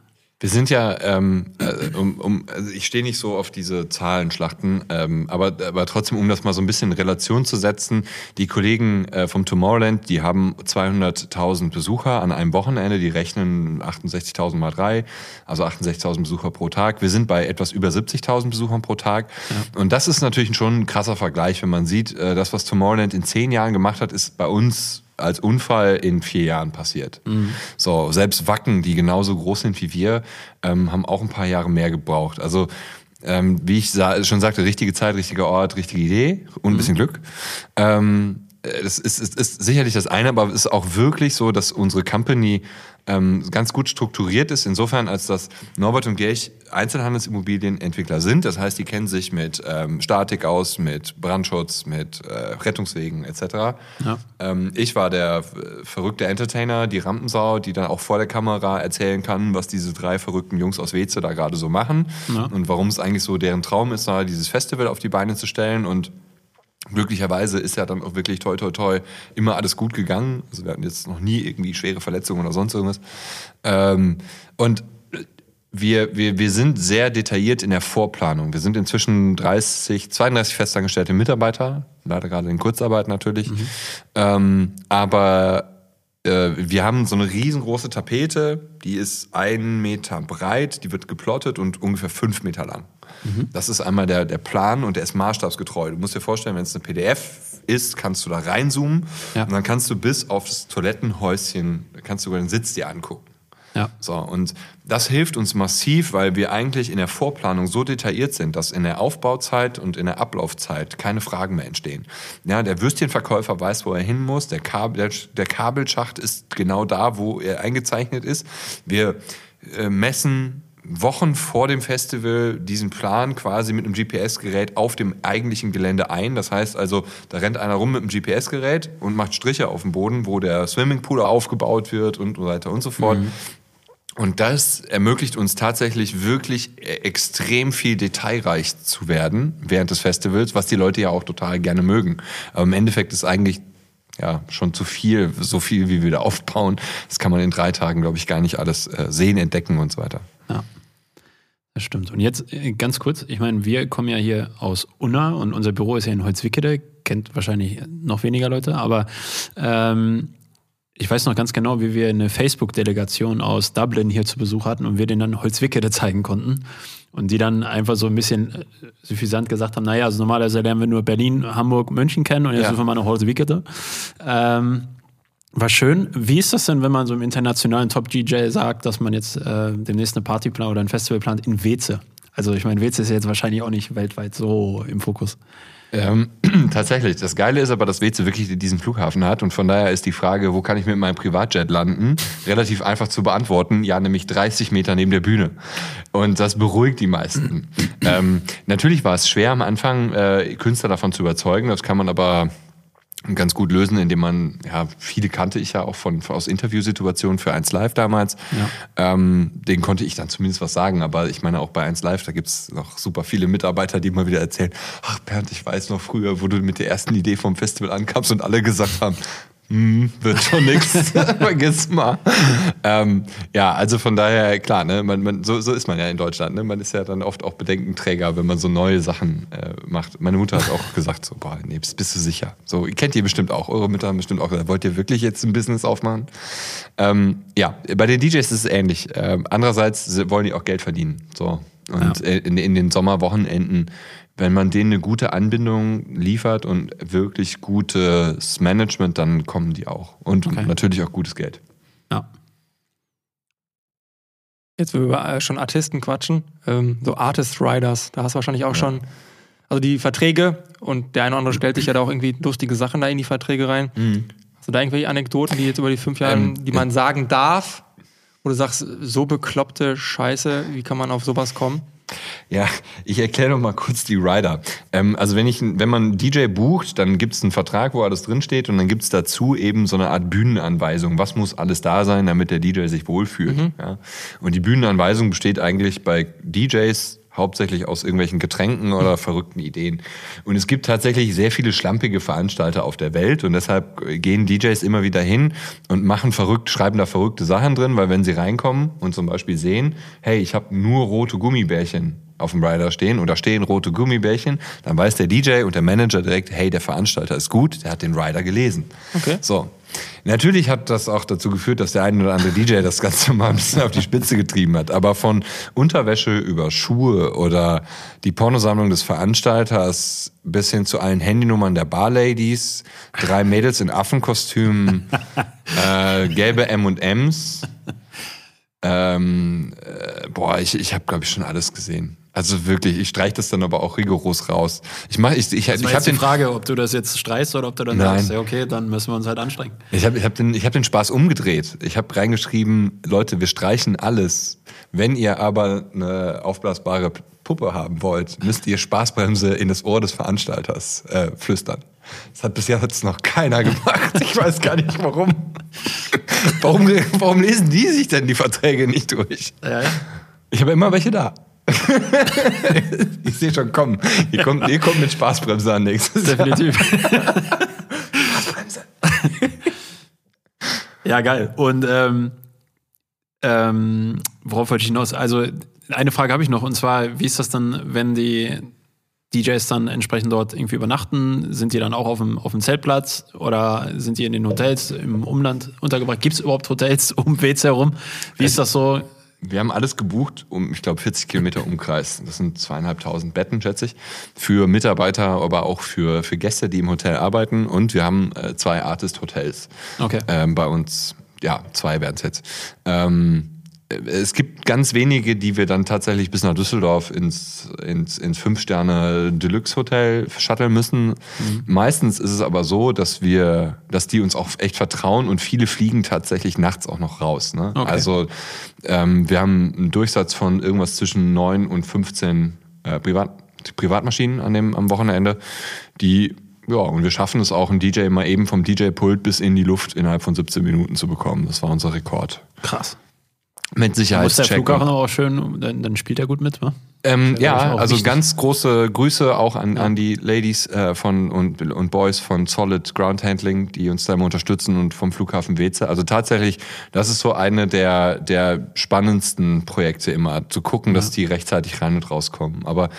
Wir sind ja, ähm, äh, um, um, also ich stehe nicht so auf diese Zahlenschlachten, ähm, aber, aber trotzdem, um das mal so ein bisschen in Relation zu setzen, die Kollegen äh, vom Tomorrowland, die haben 200.000 Besucher an einem Wochenende, die rechnen 68.000 mal drei, also 68.000 Besucher pro Tag. Wir sind bei etwas über 70.000 Besuchern pro Tag. Ja. Und das ist natürlich schon ein krasser Vergleich, wenn man sieht, äh, das, was Tomorrowland in zehn Jahren gemacht hat, ist bei uns als Unfall in vier Jahren passiert. Mhm. So, selbst Wacken, die genauso groß sind wie wir, ähm, haben auch ein paar Jahre mehr gebraucht. Also ähm, wie ich schon sagte, richtige Zeit, richtiger Ort, richtige Idee und ein bisschen mhm. Glück. Ähm, das ist, ist, ist sicherlich das eine, aber es ist auch wirklich so, dass unsere Company ähm, ganz gut strukturiert ist, insofern, als dass Norbert und Gerch Einzelhandelsimmobilienentwickler sind. Das heißt, die kennen sich mit ähm, Statik aus, mit Brandschutz, mit äh, Rettungswegen etc. Ja. Ähm, ich war der äh, verrückte Entertainer, die Rampensau, die dann auch vor der Kamera erzählen kann, was diese drei verrückten Jungs aus Weze da gerade so machen ja. und warum es eigentlich so deren Traum ist, da dieses Festival auf die Beine zu stellen und Glücklicherweise ist ja dann auch wirklich toi toi toi immer alles gut gegangen. Also wir hatten jetzt noch nie irgendwie schwere Verletzungen oder sonst irgendwas. Ähm, und wir, wir, wir sind sehr detailliert in der Vorplanung. Wir sind inzwischen 30, 32 festangestellte Mitarbeiter, leider gerade in Kurzarbeit natürlich. Mhm. Ähm, aber äh, wir haben so eine riesengroße Tapete, die ist einen Meter breit, die wird geplottet und ungefähr fünf Meter lang. Mhm. Das ist einmal der, der Plan und der ist maßstabsgetreu. Du musst dir vorstellen, wenn es eine PDF ist, kannst du da reinzoomen ja. und dann kannst du bis auf das Toilettenhäuschen, kannst du den Sitz dir angucken. Ja. So, und das hilft uns massiv, weil wir eigentlich in der Vorplanung so detailliert sind, dass in der Aufbauzeit und in der Ablaufzeit keine Fragen mehr entstehen. Ja, der Würstchenverkäufer weiß, wo er hin muss, der, Kabel, der, der Kabelschacht ist genau da, wo er eingezeichnet ist. Wir äh, messen Wochen vor dem Festival diesen Plan quasi mit einem GPS-Gerät auf dem eigentlichen Gelände ein. Das heißt also, da rennt einer rum mit einem GPS-Gerät und macht Striche auf dem Boden, wo der Swimmingpool aufgebaut wird und so weiter und so fort. Mhm. Und das ermöglicht uns tatsächlich wirklich extrem viel detailreich zu werden während des Festivals, was die Leute ja auch total gerne mögen. Aber im Endeffekt ist eigentlich ja schon zu viel, so viel wie wir da aufbauen. Das kann man in drei Tagen, glaube ich, gar nicht alles äh, sehen, entdecken und so weiter. Ja. Das stimmt. Und jetzt äh, ganz kurz, ich meine, wir kommen ja hier aus Unna und unser Büro ist ja in Holzwickede, kennt wahrscheinlich noch weniger Leute, aber ähm, ich weiß noch ganz genau, wie wir eine Facebook-Delegation aus Dublin hier zu Besuch hatten und wir denen dann Holzwickede zeigen konnten. Und die dann einfach so ein bisschen äh, suffisant gesagt haben, naja, also normalerweise lernen wir nur Berlin, Hamburg, München kennen und jetzt ja. sind wir mal nach Holzwickede. Ähm, war schön. Wie ist das denn, wenn man so im internationalen Top-DJ sagt, dass man jetzt äh, demnächst eine Party plant oder ein Festival plant in Weze? Also ich meine, Weze ist ja jetzt wahrscheinlich auch nicht weltweit so im Fokus. Ähm, [CLEARS THROAT] tatsächlich. Das Geile ist aber, dass Weze wirklich diesen Flughafen hat und von daher ist die Frage, wo kann ich mit meinem Privatjet landen, [LAUGHS] relativ einfach zu beantworten. Ja, nämlich 30 Meter neben der Bühne. Und das beruhigt die meisten. [CLEARS THROAT] ähm, natürlich war es schwer am Anfang, äh, Künstler davon zu überzeugen. Das kann man aber ganz gut lösen, indem man, ja, viele kannte ich ja auch von, aus Interviewsituationen für 1 Live damals. Ja. Ähm, den konnte ich dann zumindest was sagen, aber ich meine auch bei 1 Live, da gibt's noch super viele Mitarbeiter, die immer wieder erzählen, ach Bernd, ich weiß noch früher, wo du mit der ersten Idee vom Festival ankamst und alle gesagt haben, hm, wird schon nix, [LAUGHS] vergiss mal. Ähm, ja, also von daher, klar, ne, man, man, so, so ist man ja in Deutschland. Ne? Man ist ja dann oft auch Bedenkenträger, wenn man so neue Sachen äh, macht. Meine Mutter hat auch gesagt, so, boah, nee, bist, bist du sicher? So, kennt ihr bestimmt auch, eure Mütter haben bestimmt auch gesagt, wollt ihr wirklich jetzt ein Business aufmachen? Ähm, ja, bei den DJs ist es ähnlich. Ähm, andererseits wollen die auch Geld verdienen. So. Und ja. in, in den Sommerwochenenden wenn man denen eine gute Anbindung liefert und wirklich gutes Management, dann kommen die auch. Und okay. natürlich auch gutes Geld. Ja. Jetzt, wir über äh, schon Artisten quatschen, ähm, so Artist Riders, da hast du wahrscheinlich auch ja. schon, also die Verträge und der eine oder andere stellt sich ja da auch irgendwie lustige Sachen da in die Verträge rein. Mhm. Hast du da irgendwelche Anekdoten, die jetzt über die fünf Jahre, ähm, die man sagen darf, wo du sagst, so bekloppte Scheiße, wie kann man auf sowas kommen? Ja, ich erkläre noch mal kurz die Rider. Ähm, also wenn ich, wenn man DJ bucht, dann gibt es einen Vertrag, wo alles drinsteht und dann gibt es dazu eben so eine Art Bühnenanweisung. Was muss alles da sein, damit der DJ sich wohlfühlt? Mhm. Ja? Und die Bühnenanweisung besteht eigentlich bei DJs hauptsächlich aus irgendwelchen Getränken oder verrückten Ideen. Und es gibt tatsächlich sehr viele schlampige Veranstalter auf der Welt und deshalb gehen DJs immer wieder hin und machen verrückt, schreiben da verrückte Sachen drin, weil wenn sie reinkommen und zum Beispiel sehen, hey, ich habe nur rote Gummibärchen auf dem Rider stehen und da stehen rote Gummibärchen, dann weiß der DJ und der Manager direkt, hey, der Veranstalter ist gut, der hat den Rider gelesen. Okay. So. Natürlich hat das auch dazu geführt, dass der eine oder andere DJ das Ganze mal ein bisschen auf die Spitze getrieben hat. Aber von Unterwäsche über Schuhe oder die Pornosammlung des Veranstalters bis hin zu allen Handynummern der Barladies, drei Mädels in Affenkostümen, [LAUGHS] äh, gelbe M&Ms. Ähm, äh, boah, ich, ich habe, glaube ich, schon alles gesehen. Also wirklich, ich streiche das dann aber auch rigoros raus. Ich mache, ich, ich, das ich habe die Frage, ob du das jetzt streichst oder ob du dann Nein. sagst, ja okay, dann müssen wir uns halt anstrengen. Ich habe, ich habe den, ich habe den Spaß umgedreht. Ich habe reingeschrieben, Leute, wir streichen alles. Wenn ihr aber eine aufblasbare Puppe haben wollt, müsst ihr Spaßbremse in das Ohr des Veranstalters äh, flüstern. Das hat bis jetzt noch keiner gemacht. Ich weiß gar nicht warum. warum. Warum lesen die sich denn die Verträge nicht durch? Ja, ja. Ich habe immer welche da. [LAUGHS] ich sehe schon, komm, ihr kommt, ihr kommt mit Spaßbremse an nächstes Definitiv. Spaßbremse. ja, geil. Und ähm, ähm, worauf wollte ich hinaus? Also, eine Frage habe ich noch, und zwar, wie ist das dann, wenn die DJs dann entsprechend dort irgendwie übernachten? Sind die dann auch auf dem, auf dem Zeltplatz oder sind die in den Hotels im Umland untergebracht? Gibt es überhaupt Hotels um WC herum? Wie ist das so? Wir haben alles gebucht um, ich glaube, 40 Kilometer Umkreis. Das sind zweieinhalbtausend Betten, schätze ich, für Mitarbeiter, aber auch für, für Gäste, die im Hotel arbeiten. Und wir haben äh, zwei Artist-Hotels okay. ähm, bei uns. Ja, zwei werden es jetzt. Ähm, es gibt ganz wenige, die wir dann tatsächlich bis nach Düsseldorf ins, ins, ins Fünf-Sterne-Deluxe-Hotel shutteln müssen. Mhm. Meistens ist es aber so, dass wir, dass die uns auch echt vertrauen und viele fliegen tatsächlich nachts auch noch raus. Ne? Okay. Also ähm, wir haben einen Durchsatz von irgendwas zwischen neun und 15 äh, Privat, Privatmaschinen an dem, am Wochenende, die ja, und wir schaffen es auch, einen DJ mal eben vom DJ-Pult bis in die Luft innerhalb von 17 Minuten zu bekommen. Das war unser Rekord. Krass. Mit Sicherheit. Muss der Flughafen auch schön, dann, dann spielt er gut mit, wa? Ähm, ja, also wichtig. ganz große Grüße auch an, ja. an die Ladies äh, von und, und Boys von Solid Ground Handling, die uns da immer unterstützen und vom Flughafen Weze. Also tatsächlich, das ist so eine der, der spannendsten Projekte immer, zu gucken, ja. dass die rechtzeitig rein und rauskommen. Aber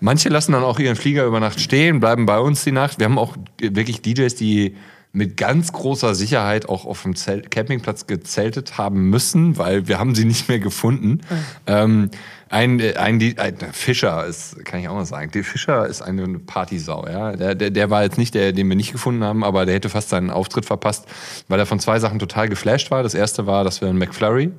manche lassen dann auch ihren Flieger über Nacht stehen, bleiben bei uns die Nacht. Wir haben auch wirklich DJs, die mit ganz großer Sicherheit auch auf dem Zelt Campingplatz gezeltet haben müssen, weil wir haben sie nicht mehr gefunden. Mhm. Ähm, ein, ein, ein, Fischer ist, kann ich auch mal sagen, der Fischer ist eine Partysau, ja. Der, der, der war jetzt nicht der, den wir nicht gefunden haben, aber der hätte fast seinen Auftritt verpasst, weil er von zwei Sachen total geflasht war. Das erste war, dass wir einen McFlurry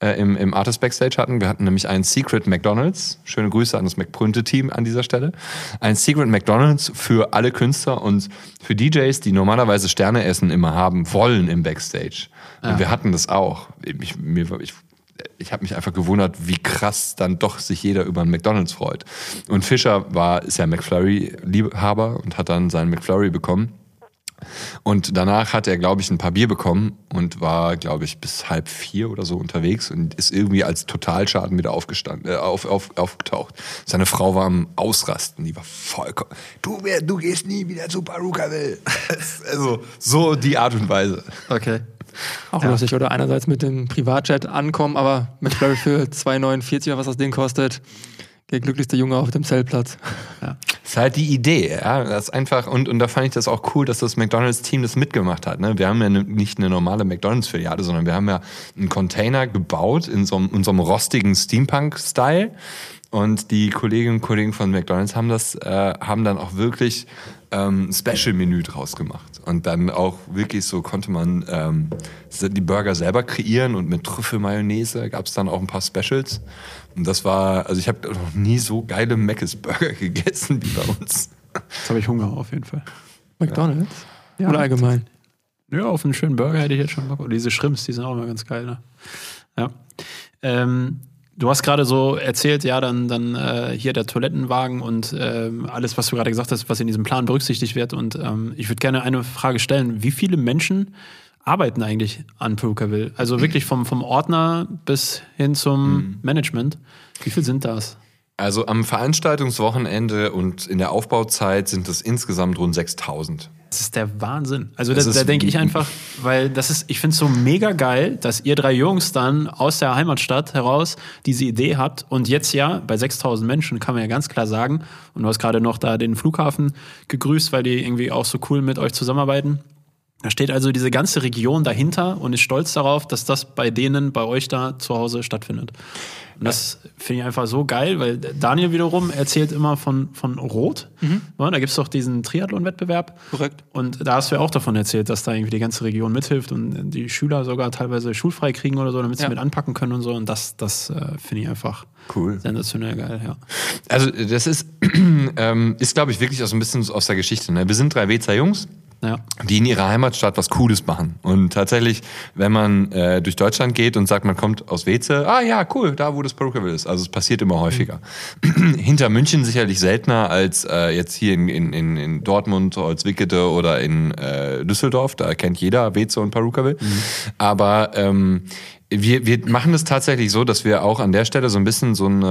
äh, im, im Artist Backstage hatten. Wir hatten nämlich ein Secret McDonalds. Schöne Grüße an das McPrünte-Team an dieser Stelle. Ein Secret McDonalds für alle Künstler und für DJs, die normalerweise Sterne essen immer haben wollen im Backstage. Und wir hatten das auch. Ich, mir, ich ich habe mich einfach gewundert, wie krass dann doch sich jeder über einen McDonalds freut. Und Fischer war, ist ja McFlurry-Liebhaber und hat dann seinen McFlurry bekommen. Und danach hat er, glaube ich, ein paar Bier bekommen und war, glaube ich, bis halb vier oder so unterwegs und ist irgendwie als Totalschaden wieder aufgestanden, äh, auf, auf, aufgetaucht. Seine Frau war am Ausrasten, die war vollkommen. Du, du gehst nie wieder zu Parukaville. [LAUGHS] also so die Art und Weise. Okay. Auch lustig, oder? Einerseits mit dem Privatjet ankommen, aber mit Flurry für 2,49 oder was das Ding kostet. Der glücklichste Junge auf dem Zeltplatz. Das ist halt die Idee, ja. Das ist einfach, und, und da fand ich das auch cool, dass das McDonalds-Team das mitgemacht hat. Ne? Wir haben ja ne, nicht eine normale McDonalds-Filiale, sondern wir haben ja einen Container gebaut in so, in rostigen Steampunk-Style. Und die Kolleginnen und Kollegen von McDonalds haben das, äh, haben dann auch wirklich ähm, Special-Menü draus gemacht. Und dann auch wirklich so konnte man ähm, die Burger selber kreieren und mit Trüffelmayonnaise gab es dann auch ein paar Specials. Und das war, also ich habe noch nie so geile Mc's Burger [LAUGHS] gegessen wie bei uns. Jetzt habe ich Hunger auf jeden Fall. McDonalds? Ja. Oder allgemein? Ja, auf einen schönen Burger hätte ich jetzt schon Bock. Und diese Shrimps, die sind auch immer ganz geil, ne? Ja. Ähm, du hast gerade so erzählt, ja, dann, dann äh, hier der Toilettenwagen und ähm, alles, was du gerade gesagt hast, was in diesem Plan berücksichtigt wird. Und ähm, ich würde gerne eine Frage stellen. Wie viele Menschen arbeiten eigentlich an Perukaville? Also wirklich vom, vom Ordner bis hin zum Management. Wie viel sind das? Also am Veranstaltungswochenende und in der Aufbauzeit sind es insgesamt rund 6000. Das ist der Wahnsinn. Also da, Das da denke ich einfach, weil das ist, ich finde es so mega geil, dass ihr drei Jungs dann aus der Heimatstadt heraus diese Idee habt und jetzt ja bei 6000 Menschen kann man ja ganz klar sagen und du hast gerade noch da den Flughafen gegrüßt, weil die irgendwie auch so cool mit euch zusammenarbeiten. Da steht also diese ganze Region dahinter und ist stolz darauf, dass das bei denen, bei euch da zu Hause stattfindet. Und das finde ich einfach so geil, weil Daniel wiederum erzählt immer von, von Rot. Ja, da gibt es doch diesen Triathlon-Wettbewerb. Korrekt. Und da hast du ja auch davon erzählt, dass da irgendwie die ganze Region mithilft und die Schüler sogar teilweise schulfrei kriegen oder so, damit sie Ja. mit anpacken können und so. Und das, das äh, finde ich einfach Cool. sensationell geil, ja. Also das ist, [CLEARS THROAT] ähm, ist glaube ich, wirklich auch so ein bisschen aus der Geschichte. Ne? Wir sind drei Wezer Jungs, Ja. die in ihrer Heimatstadt was Cooles machen. Und tatsächlich, wenn man äh, durch Deutschland geht und sagt, man kommt aus Weze, ah ja, cool, da wo das Perukaville ist. Also es passiert immer häufiger. [CLEARS THROAT] Hinter München sicherlich seltener als äh, jetzt hier in, in, in, in Dortmund, Holzwickede oder in äh, Düsseldorf. Da kennt jeder Weze und Perukaville. Aber ähm, wir, wir machen es tatsächlich so, dass wir auch an der Stelle so ein bisschen so einen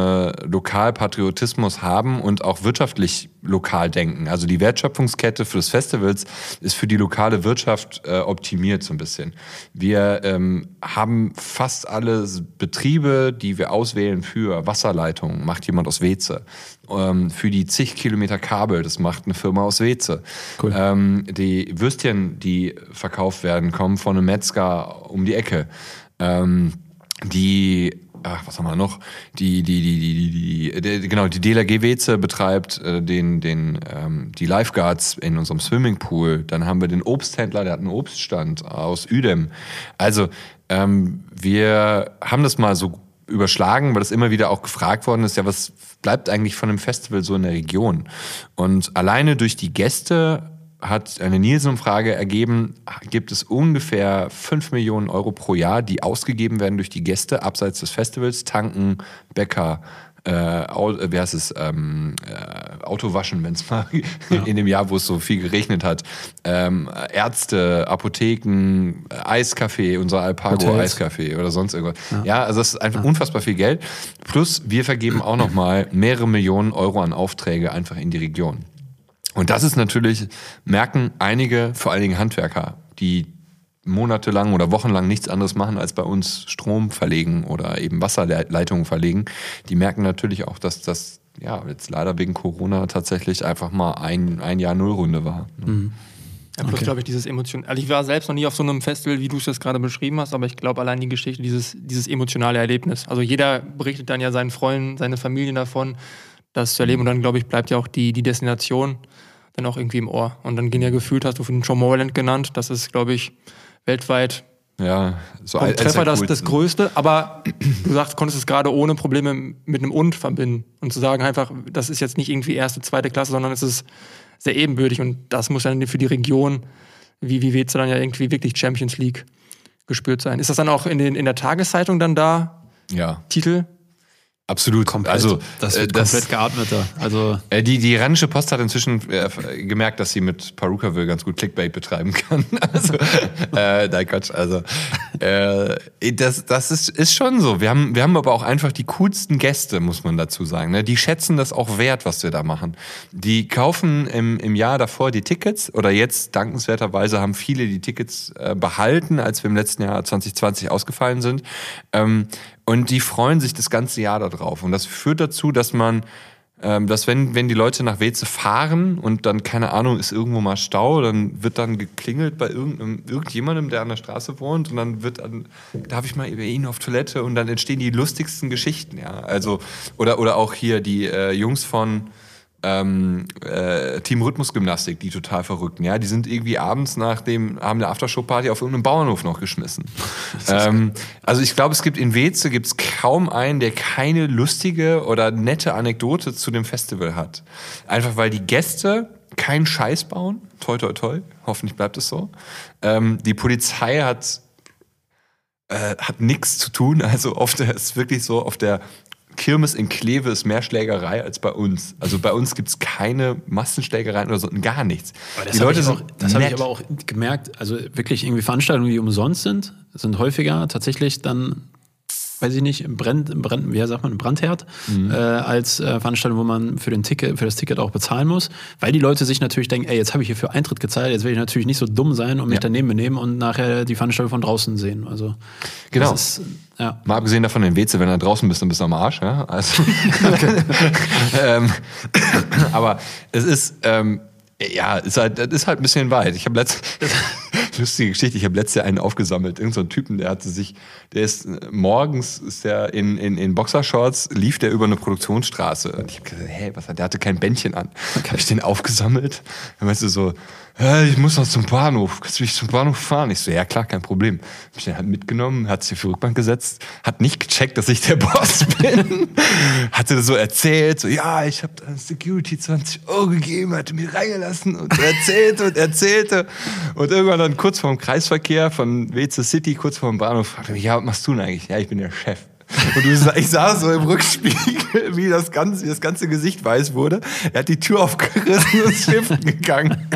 Lokalpatriotismus haben und auch wirtschaftlich lokal denken. Also die Wertschöpfungskette für das Festivals ist für die lokale Wirtschaft äh, optimiert so ein bisschen. Wir ähm, haben fast alle Betriebe, die wir auswählen für Wasserleitungen, macht jemand aus Weze. Ähm, für die zig Kilometer Kabel, das macht eine Firma aus Weze. Cool. Ähm, die Würstchen, die verkauft werden, kommen von einem Metzger um die Ecke. Ähm, die, ach, was haben wir noch? Die, die, die, die, die, die, die genau, die DLRG Weze betreibt äh, den, den, ähm, die Lifeguards in unserem Swimmingpool. Dann haben wir den Obsthändler, der hat einen Obststand aus Uedem. Also, ähm, wir haben das mal so überschlagen, weil das immer wieder auch gefragt worden ist, ja, was bleibt eigentlich von dem Festival so in der Region? Und alleine durch die Gäste hat eine Nielsen-Umfrage ergeben, gibt es ungefähr 5 Millionen Euro pro Jahr, die ausgegeben werden durch die Gäste abseits des Festivals, Tanken, Bäcker, äh, äh, wie heißt es, ähm, äh, Autowaschen, wenn es mal [LAUGHS] in dem Jahr, wo es so viel geregnet hat, ähm, Ärzte, Apotheken, Eiskaffee, unser Alpago. Eiskaffee oder sonst irgendwas. Ja, also das ist einfach unfassbar viel Geld. Plus wir vergeben auch noch mal mehrere Millionen Euro an Aufträge einfach in die Region. Und das ist natürlich, merken einige, vor allen Dingen Handwerker, die monatelang oder wochenlang nichts anderes machen, als bei uns Strom verlegen oder eben Wasserleitungen verlegen. Die merken natürlich auch, dass das ja jetzt leider wegen Corona tatsächlich einfach mal ein, ein Jahr Nullrunde war. Ja, plus, glaube ich, dieses Emotion. Also ich war selbst noch nie auf so einem Festival, wie du es jetzt gerade beschrieben hast, aber ich glaube allein die Geschichte, dieses, dieses emotionale Erlebnis. Also jeder berichtet dann ja seinen Freunden, seine Familien davon, das zu erleben. Und dann, glaube ich, bleibt ja auch die, die Destination dann auch irgendwie im Ohr. Und dann gehen ja gefühlt, hast du von Tomorrowland genannt, das ist, glaube ich, weltweit Ja, so der Treffer das, das. Größte, aber [CLEARS THROAT] du sagst, konntest es gerade ohne Probleme mit einem Und verbinden und zu sagen einfach, das ist jetzt nicht irgendwie erste, zweite Klasse, sondern es ist sehr ebenbürtig und das muss dann für die Region, wie, wie Weze dann ja irgendwie wirklich Champions League gespürt sein. Ist das dann auch in, den, in der Tageszeitung dann da, Ja, Titel? Absolut. Also, das äh, wird komplett geatmet da. Also Äh, Die, die Rheinische Post hat inzwischen äh, gemerkt, dass sie mit Perukaville ganz gut Clickbait betreiben kann. [LAUGHS] Also, äh, nein, Quatsch. Also, äh, das, das ist, ist schon so. Wir haben, wir haben aber auch einfach die coolsten Gäste, muss man dazu sagen. Ne? Die schätzen das auch wert, was wir da machen. Die kaufen im, im Jahr davor die Tickets oder jetzt dankenswerterweise haben viele die Tickets äh, behalten, als wir im letzten Jahr 2020 ausgefallen sind. Ähm, und die freuen sich das ganze Jahr darauf. Und das führt dazu, dass man ähm, dass wenn, wenn die Leute nach Weze fahren und dann, keine Ahnung, ist irgendwo mal Stau, dann wird dann geklingelt bei irgendeinem, irgendjemandem, der an der Straße wohnt und dann wird dann, darf ich mal über ihn auf Toilette und dann entstehen die lustigsten Geschichten, ja. Also, oder, oder auch hier die äh, Jungs von ähm, äh, Team Rhythmusgymnastik, die total verrückten, ja. Die sind irgendwie abends nach dem, haben eine Aftershow-Party auf irgendeinem Bauernhof noch geschmissen. [LAUGHS] ähm, also ich glaube, es gibt in Weze gibt's kaum einen, der keine lustige oder nette Anekdote zu dem Festival hat. Einfach weil die Gäste keinen Scheiß bauen. Toi, toi, toi. Hoffentlich bleibt es so. Ähm, die Polizei hat äh, hat nichts zu tun. Also oft ist wirklich so, auf der Kirmes in Kleve ist mehr Schlägerei als bei uns. Also bei uns gibt's keine Massenschlägereien oder so, gar nichts. Die habe Leute auch- sind das hab ich aber auch gemerkt. Also wirklich irgendwie Veranstaltungen, die umsonst sind, sind häufiger tatsächlich dann, weiß ich nicht, im Brenn, im Brenn, wie sagt man, im Brandherd, Mhm. äh, als äh, Veranstaltung, wo man für, den Ticket, für das Ticket auch bezahlen muss. Weil die Leute sich natürlich denken, ey, jetzt habe ich hier für Eintritt gezahlt, jetzt will ich natürlich nicht so dumm sein und mich Ja. daneben benehmen und nachher die Veranstaltung von draußen sehen. Also Genau. das ist, ja. Mal abgesehen davon, in Weze, wenn du draußen bist, dann bist du am Arsch. Ja? Also, [LAUGHS] ähm, aber es ist, ähm, ja, ist halt, das ist halt ein bisschen weit. Ich habe letzte, [LAUGHS] [LAUGHS] lustige Geschichte, ich habe letztes Jahr einen aufgesammelt. Irgend so ein Typen, der hatte sich, der ist äh, morgens, ist der in, in, in Boxershorts, lief der über eine Produktionsstraße. Und ich habe gesagt, hey, was hat, der hatte kein Bändchen an. Habe ich den aufgesammelt. Dann meinst du so, ich muss noch zum Bahnhof. Kannst du mich zum Bahnhof fahren? Ich so, ja klar, kein Problem. Hab ich den halt mitgenommen, hat sich auf die Rückbank gesetzt, hat nicht gecheckt, dass ich der [LAUGHS] Boss bin. hatte das so erzählt, so, ja, ich habe Security 20 Euro gegeben, hatte mir reingelassen und erzählte und erzählte. Und irgendwann dann kurz vorm Kreisverkehr von WC City, kurz vorm Bahnhof, fragte mich, ja, was machst du denn eigentlich? Ja, ich bin der Chef. Und du, ich sah so im Rückspiegel, wie das, ganze, wie das ganze Gesicht weiß wurde. Er hat die Tür aufgerissen und ist schiffen gegangen.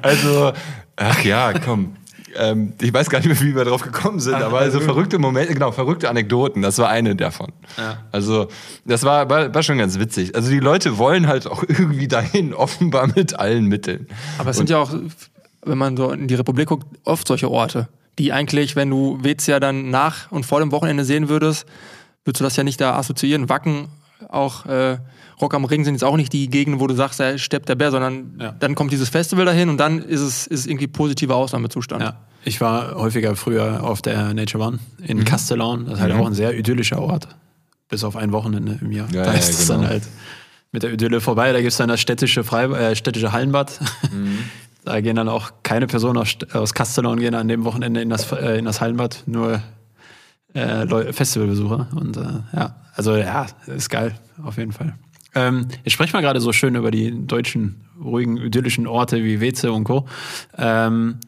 Also, ach ja, komm. Ähm, ich weiß gar nicht mehr, wie wir drauf gekommen sind, aber also verrückte Momente, genau, verrückte Anekdoten, das war eine davon. Also, das war, war, war schon ganz witzig. Also, die Leute wollen halt auch irgendwie dahin, offenbar mit allen Mitteln. Aber es sind ja auch, wenn man so in die Republik guckt, oft solche Orte, die eigentlich, wenn du Wetz ja dann nach und vor dem Wochenende sehen würdest, würdest du das ja nicht da assoziieren. Wacken, auch äh, Rock am Ring sind jetzt auch nicht die Gegenden, wo du sagst, da steppt der Bär, sondern Ja. dann kommt dieses Festival dahin und dann ist es, ist irgendwie positiver Ausnahmezustand. Ja, ich war häufiger früher auf der Nature One in Mhm. Castellan. Das ist halt auch ein sehr idyllischer Ort. Bis auf ein Wochenende im Jahr. Ja, da ja, ist es genau. dann halt mit der Idylle vorbei. Da gibt es dann das städtische, Frei äh, städtische Hallenbad. Mhm. [LAUGHS] Da gehen dann auch keine Personen aus, aus Castellan gehen an dem Wochenende in das, äh, in das Hallenbad. Nur äh, Festivalbesucher. Und äh, ja, also ja, ist geil, auf jeden Fall. Ähm, jetzt sprechen wir gerade so schön über die deutschen, ruhigen, idyllischen Orte wie Weze und Co. Ähm,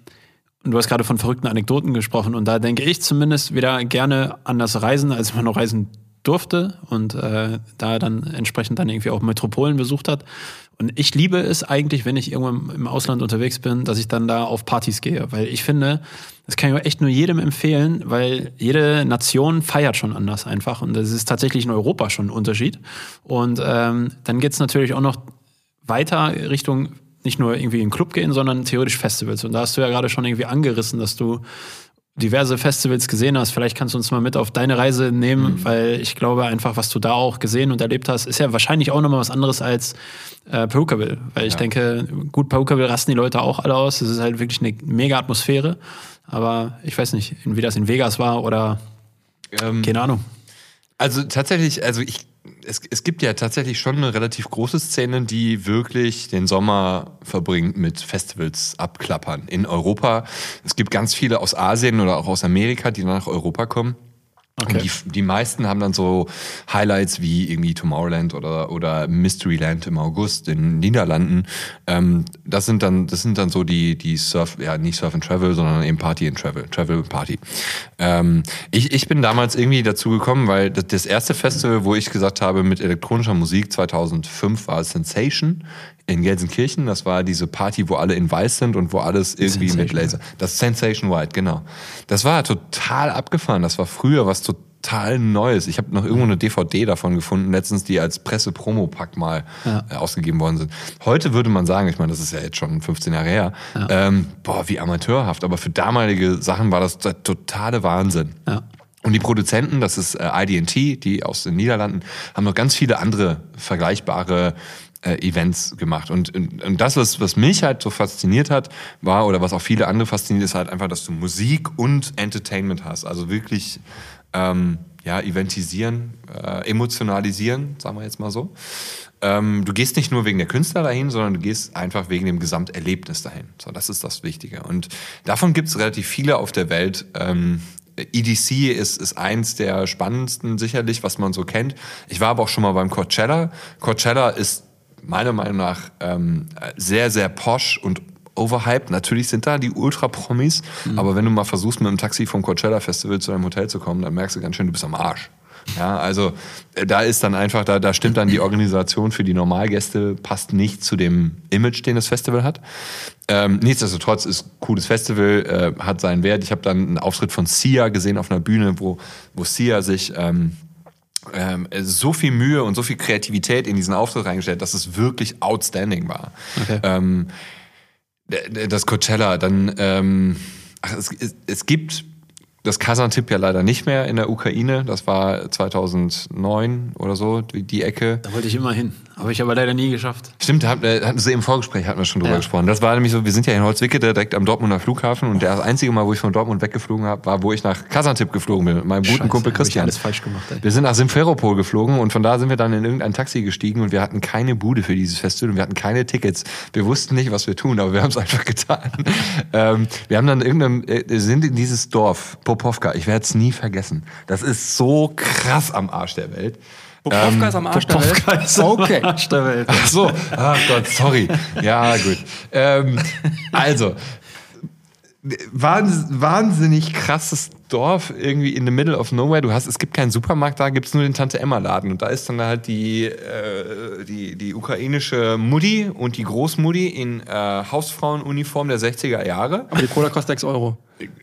und du hast gerade von verrückten Anekdoten gesprochen. Und da denke ich zumindest wieder gerne an das Reisen, als man noch reisen durfte und äh, da dann entsprechend dann irgendwie auch Metropolen besucht hat. Und ich liebe es eigentlich, wenn ich irgendwo im Ausland unterwegs bin, dass ich dann da auf Partys gehe. Weil ich finde, das kann ich echt nur jedem empfehlen, weil jede Nation feiert schon anders einfach. Und das ist tatsächlich in Europa schon ein Unterschied. Und ähm, dann geht's natürlich auch noch weiter Richtung nicht nur irgendwie in den Club gehen, sondern theoretisch Festivals. Und da hast du ja gerade schon irgendwie angerissen, dass du diverse Festivals gesehen hast. Vielleicht kannst du uns mal mit auf deine Reise nehmen, weil ich glaube einfach, was du da auch gesehen und erlebt hast, ist ja wahrscheinlich auch nochmal was anderes als äh, Perukaville. Weil ich denke, gut, Perukaville rasten die Leute auch alle aus. Es ist halt wirklich eine mega Atmosphäre. Aber ich weiß nicht, wie das in Vegas war oder Ähm, keine Ahnung. Also tatsächlich, also ich es, es gibt ja tatsächlich schon eine relativ große Szene, die wirklich den Sommer verbringt mit Festivals abklappern. In Europa. Es gibt ganz viele aus Asien oder auch aus Amerika, die nach Europa kommen. Okay. Und die, die meisten haben dann so Highlights wie irgendwie Tomorrowland oder, oder Mysteryland im August in den Niederlanden. Ähm, das sind dann, das sind dann so die, die Surf, ja, nicht Surf and Travel, sondern eben Party and Travel, Travel and Party. Ähm, ich, ich bin damals irgendwie dazu gekommen, weil das, das erste Festival, wo ich gesagt habe, mit elektronischer Musik 2005 war Sensation in Gelsenkirchen. Das war diese Party, wo alle in weiß sind und wo alles irgendwie mit Laser. Das Sensation White, genau. Das war total abgefahren. Das war früher was total Neues. Ich habe noch irgendwo eine DVD davon gefunden, letztens, die als Presse-Promo-Pack mal Ja. äh, ausgegeben worden sind. Heute würde man sagen, ich meine, das ist ja jetzt schon 15 Jahre her, ähm, boah, wie amateurhaft. Aber für damalige Sachen war das der totale Wahnsinn. Ja. Und die Produzenten, das ist äh, IDT, die aus den Niederlanden, haben noch ganz viele andere vergleichbare äh, Events gemacht. Und, und, und das, was, was mich halt so fasziniert hat, war, oder was auch viele andere fasziniert, ist halt einfach, dass du Musik und Entertainment hast. Also wirklich ähm, ja, eventisieren, äh, emotionalisieren, sagen wir jetzt mal so. Ähm, du gehst nicht nur wegen der Künstler dahin, sondern du gehst einfach wegen dem Gesamterlebnis dahin. So, das ist das Wichtige. Und davon gibt es relativ viele auf der Welt. Ähm, EDC ist, ist eins der spannendsten sicherlich, was man so kennt. Ich war aber auch schon mal beim Coachella. Coachella ist meiner Meinung nach ähm, sehr, sehr posch und overhyped. Natürlich sind da die Ultra-Promis, aber wenn du mal versuchst, mit dem Taxi vom Coachella Festival zu deinem Hotel zu kommen, dann merkst du ganz schön, du bist am Arsch. Ja, also äh, da ist dann einfach, da, da stimmt dann die Organisation für die Normalgäste, passt nicht zu dem Image, den das Festival hat. Ähm, nichtsdestotrotz ist cooles Festival, äh, hat seinen Wert. Ich habe dann einen Auftritt von Sia gesehen auf einer Bühne, wo, wo Sia sich ähm, ähm, so viel Mühe und so viel Kreativität in diesen Auftritt reingestellt, dass es wirklich outstanding war. Okay. Ähm, das Coachella, dann, ähm, ach, es, es, gibt das Kazan-Tipp ja leider nicht mehr in der Ukraine. Das war 2009 oder so, die, die Ecke. Da wollte ich immer hin. Habe ich aber leider nie geschafft. Stimmt, da hat- hatten Sie im Vorgespräch hatten wir schon drüber Ja. gesprochen. Das war nämlich so, wir sind ja in Holzwicke direkt am Dortmunder Flughafen und das einzige Mal, wo ich von Dortmund weggeflogen habe, war, wo ich nach Kazantip geflogen bin mit meinem guten Scheiße, Kumpel Christian. alles falsch gemacht, ey. Wir sind nach Simferopol geflogen und von da sind wir dann in irgendein Taxi gestiegen und wir hatten keine Bude für dieses Festival und wir hatten keine Tickets. Wir wussten nicht, was wir tun, aber wir haben es [LAUGHS] einfach getan. ähm, wir haben dann irgendeinem, äh, sind in dieses Dorf, Popovka, ich werde es nie vergessen. Das ist so krass am Arsch der Welt. Popowka ist am Arsch der Welt. Ist am Okay. Arsch der Welt. Ach so, ach Gott, sorry. Ja, gut. Ähm, also, wahns- wahnsinnig krasses Dorf irgendwie in the middle of nowhere. Du hast, es gibt keinen Supermarkt da, gibt es nur den Tante Emma Laden und da ist dann halt die äh, die die ukrainische Mutti und die Großmutti in äh, Hausfrauenuniform der 60er Jahre. Aber die Cola kostet 6 Euro.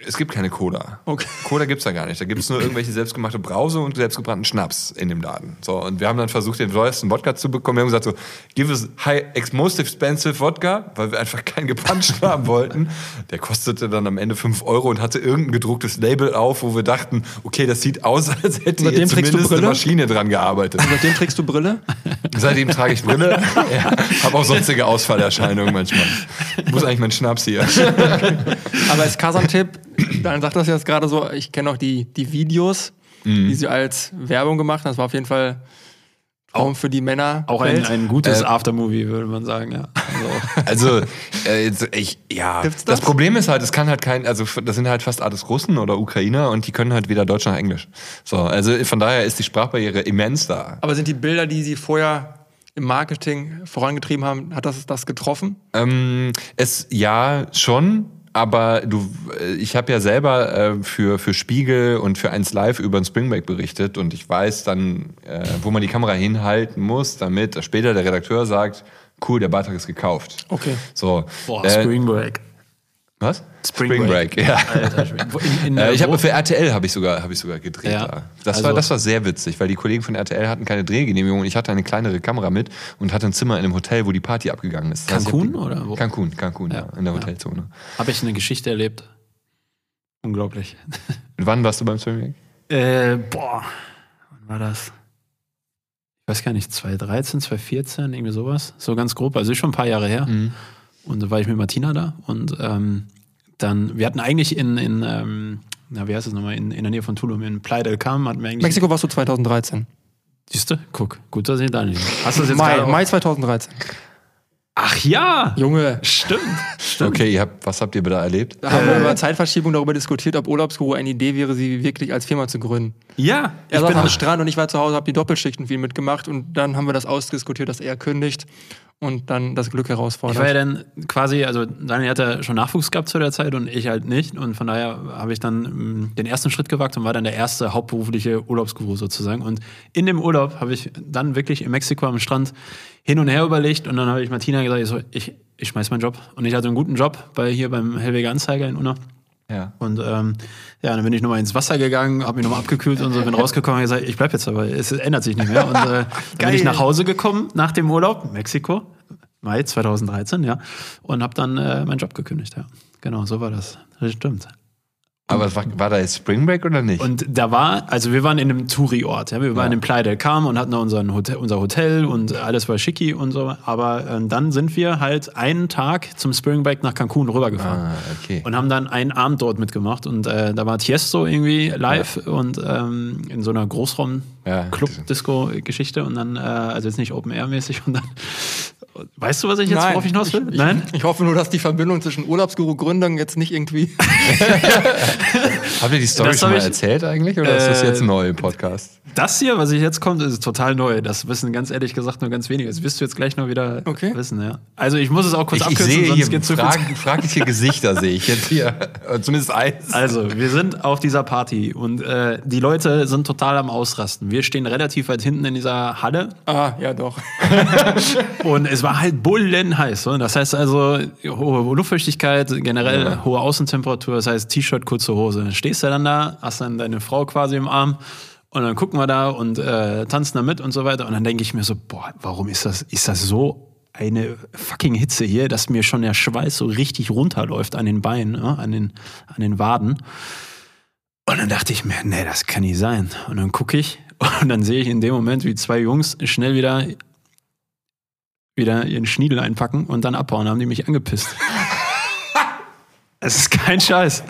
Es gibt keine Cola. Okay. Cola gibt's da gar nicht. Da gibt's nur irgendwelche selbstgemachte Brause und selbstgebrannten Schnaps in dem Laden. So, und wir haben dann versucht, den teuersten Wodka zu bekommen. Wir haben gesagt so, give us high, ex most expensive Wodka, weil wir einfach keinen gepanschten haben wollten. Der kostete dann am Ende 5 Euro und hatte irgendein gedrucktes Label auf, wo wir dachten, okay, das sieht aus, [LAUGHS] als hätte hier zumindest eine? Maschine dran gearbeitet. Seitdem trägst du Brille? [LAUGHS] Seitdem trage ich Brille. ja, habe auch sonstige Ausfallerscheinungen manchmal. Muss eigentlich mein Schnaps hier. [LAUGHS] Aber als Kasan-Tipp, dann sagt das jetzt gerade so, ich kenne auch die, die Videos, Mhm. die sie als Werbung gemacht haben. Das war auf jeden Fall Raum für die Männer. Auch ein, ein gutes Äh, Aftermovie, würde man sagen, ja. Also, [LAUGHS] Also, äh, jetzt, ich, ja. Gibt's das? das? Problem ist halt, es kann halt kein, also das sind halt fast alles Russen oder Ukrainer und die können halt weder Deutsch noch Englisch. So, also von daher ist die Sprachbarriere immens da. Aber sind die Bilder, die sie vorher im Marketing vorangetrieben haben, hat das das getroffen? Ähm, es ja schon, aber du, äh, ich habe ja selber äh, für für Spiegel und für eins Live über den Spring Break berichtet und ich weiß dann, äh, wo man die Kamera hinhalten muss, damit später der Redakteur sagt, cool, der Beitrag ist gekauft. Okay. So. boah, äh, Spring Break. Was? Spring Break. ja. Alter, in, in Äh, ich habe für RTL habe ich sogar habe ich sogar gedreht. Ja. Da. Das Also- war das war sehr witzig, weil die Kollegen von RTL hatten keine Drehgenehmigung. Ich hatte eine kleinere Kamera mit und hatte ein Zimmer in einem Hotel, wo die Party abgegangen ist. Das heißt, Cancun hab die- oder wo? Cancun, Cancun, ja, Ja. in der Ja. Hotelzone. Habe ich eine Geschichte erlebt. Unglaublich. Und [LAUGHS] wann warst du beim Swimming? Äh, boah, wann war das? Ich weiß gar nicht, 2013, 2014, irgendwie sowas. So ganz grob. Also ist schon ein paar Jahre her. Mhm. Und da war ich mit Martina da. Und ähm, dann, wir hatten eigentlich in, in ähm, na, wie heißt es nochmal, in, in der Nähe von Tulum, in Playa del Carmen, hatten wir eigentlich. Mexiko warst du 2013. Siehst du? Guck, gut, dass ich da nicht. Hast du das jetzt Mai, Mai 2013. Ach ja! Junge, Stimmt. Stimmt. Okay, ihr habt, was habt ihr da erlebt? da haben wir über Zeitverschiebung darüber diskutiert, ob Urlaubsguru eine Idee wäre, sie wirklich als Firma zu gründen. Ja, ich Er saß bin am Strand und ich war zu Hause, habe die Doppelschichten viel mitgemacht und dann haben wir das ausdiskutiert, dass er kündigt und dann das Glück Ich war ja herausfordert. dann quasi, also Daniel hat ja schon Nachwuchs gehabt zu der Zeit und ich halt nicht. Und von daher habe ich dann ähm, den ersten Schritt gewagt und war dann der erste hauptberufliche Urlaubsguru sozusagen. Und in dem Urlaub habe ich dann wirklich in Mexiko am Strand hin und her überlegt und dann habe ich Martina gesagt, ich, ich, ich schmeiß meinen Job. Und ich hatte einen guten Job bei hier beim Hellweger Anzeiger in Unna. Ja. Und ähm, ja, dann bin ich nochmal ins Wasser gegangen, habe mich nochmal abgekühlt und so, bin rausgekommen und gesagt, ich bleib jetzt aber, es ändert sich nicht mehr. Und äh, [LAUGHS] dann bin ich nach Hause gekommen nach dem Urlaub, Mexiko, Mai 2013, ja, und habe dann äh, meinen Job gekündigt, ja. Genau, so war das. Das stimmt. Aber war, war da jetzt Spring Break oder nicht? Und da war, also wir waren in einem Touri-Ort, ja, wir waren Ja. in Playa del Carmen und hatten da unseren Hotel, unser Hotel und alles war schicki und so, aber ähm, dann sind wir halt einen Tag zum Spring Break nach Cancun rübergefahren. ah, okay. Und haben dann einen Abend dort mitgemacht. Und äh, da war Tiesto irgendwie live und ähm, in so einer Ja. Großraum-Club-Disco-Geschichte. Und dann, äh, also jetzt nicht Open-Air-mäßig. Und [LAUGHS] dann, weißt du, was ich jetzt, worauf ich hinaus will? Ich, Nein? Ich, ich hoffe nur, dass die Verbindung zwischen Urlaubsguru-Gründung jetzt nicht irgendwie. [LAUGHS] Habt ihr die Story Das schon mal ich- erzählt eigentlich oder ist das Äh, jetzt neu im Podcast? Das hier, was ich jetzt kommt, ist total neu. Das wissen ganz ehrlich gesagt nur ganz wenige. Das wirst du jetzt gleich noch wieder Okay. wissen, ja. Also ich muss es auch kurz Ich, ich abkürzen, sehe sonst hier geht's zu kurz. frag, fragliche Gesichter, sehe ich jetzt hier. Äh, [LAUGHS] Zumindest eins. Also, wir sind auf dieser Party und äh, die Leute sind total am Ausrasten. Wir stehen relativ weit hinten in dieser Halle ah, ja, doch. [LAUGHS] Und es war halt bullenheiß. So. Das heißt also, hohe Luftfeuchtigkeit, generell hohe Außentemperatur, das heißt T-Shirt, kurze Hose. Dann stehst du dann da, hast dann deine Frau quasi im Arm und dann gucken wir da und äh, tanzen da mit und so weiter. Und dann denke ich mir so, boah, warum ist das, ist das so eine fucking Hitze hier, dass mir schon der Schweiß so richtig runterläuft an den Beinen, ja, an, den, an den Waden. Und dann dachte ich mir, nee, das kann nicht sein. Und dann gucke ich [LAUGHS] und dann sehe ich in dem Moment, wie zwei Jungs schnell wieder wieder ihren Schniedel einpacken und dann abhauen, haben die mich angepisst. Es ist kein Scheiß.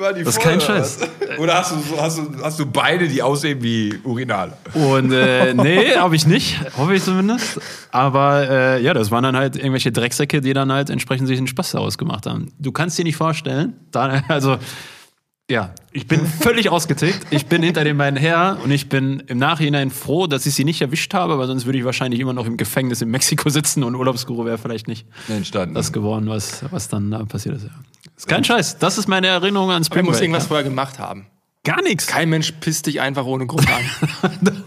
Das ist kein Scheiß. Oder hast du, hast, du, hast du Beine, die aussehen wie Urinal? Und äh, nee, habe ich nicht, hoffe ich zumindest. Aber äh, ja, das waren dann halt irgendwelche Drecksäcke, die dann halt entsprechend sich einen Spaß daraus gemacht haben. Du kannst dir nicht vorstellen, da, also ja, ich bin völlig ausgetickt. Ich bin hinter den beiden her und ich bin im Nachhinein froh, dass ich sie nicht erwischt habe, weil sonst würde ich wahrscheinlich immer noch im Gefängnis in Mexiko sitzen und Urlaubsguru wäre vielleicht nicht Entstanden. das geworden, was, was dann da passiert ist. Ja. Ist kein Scheiß. Das ist meine Erinnerung an Du Spring musst Break. irgendwas ja. vorher gemacht haben. Gar nichts. Kein Mensch pisst dich einfach ohne Grund an. [LAUGHS]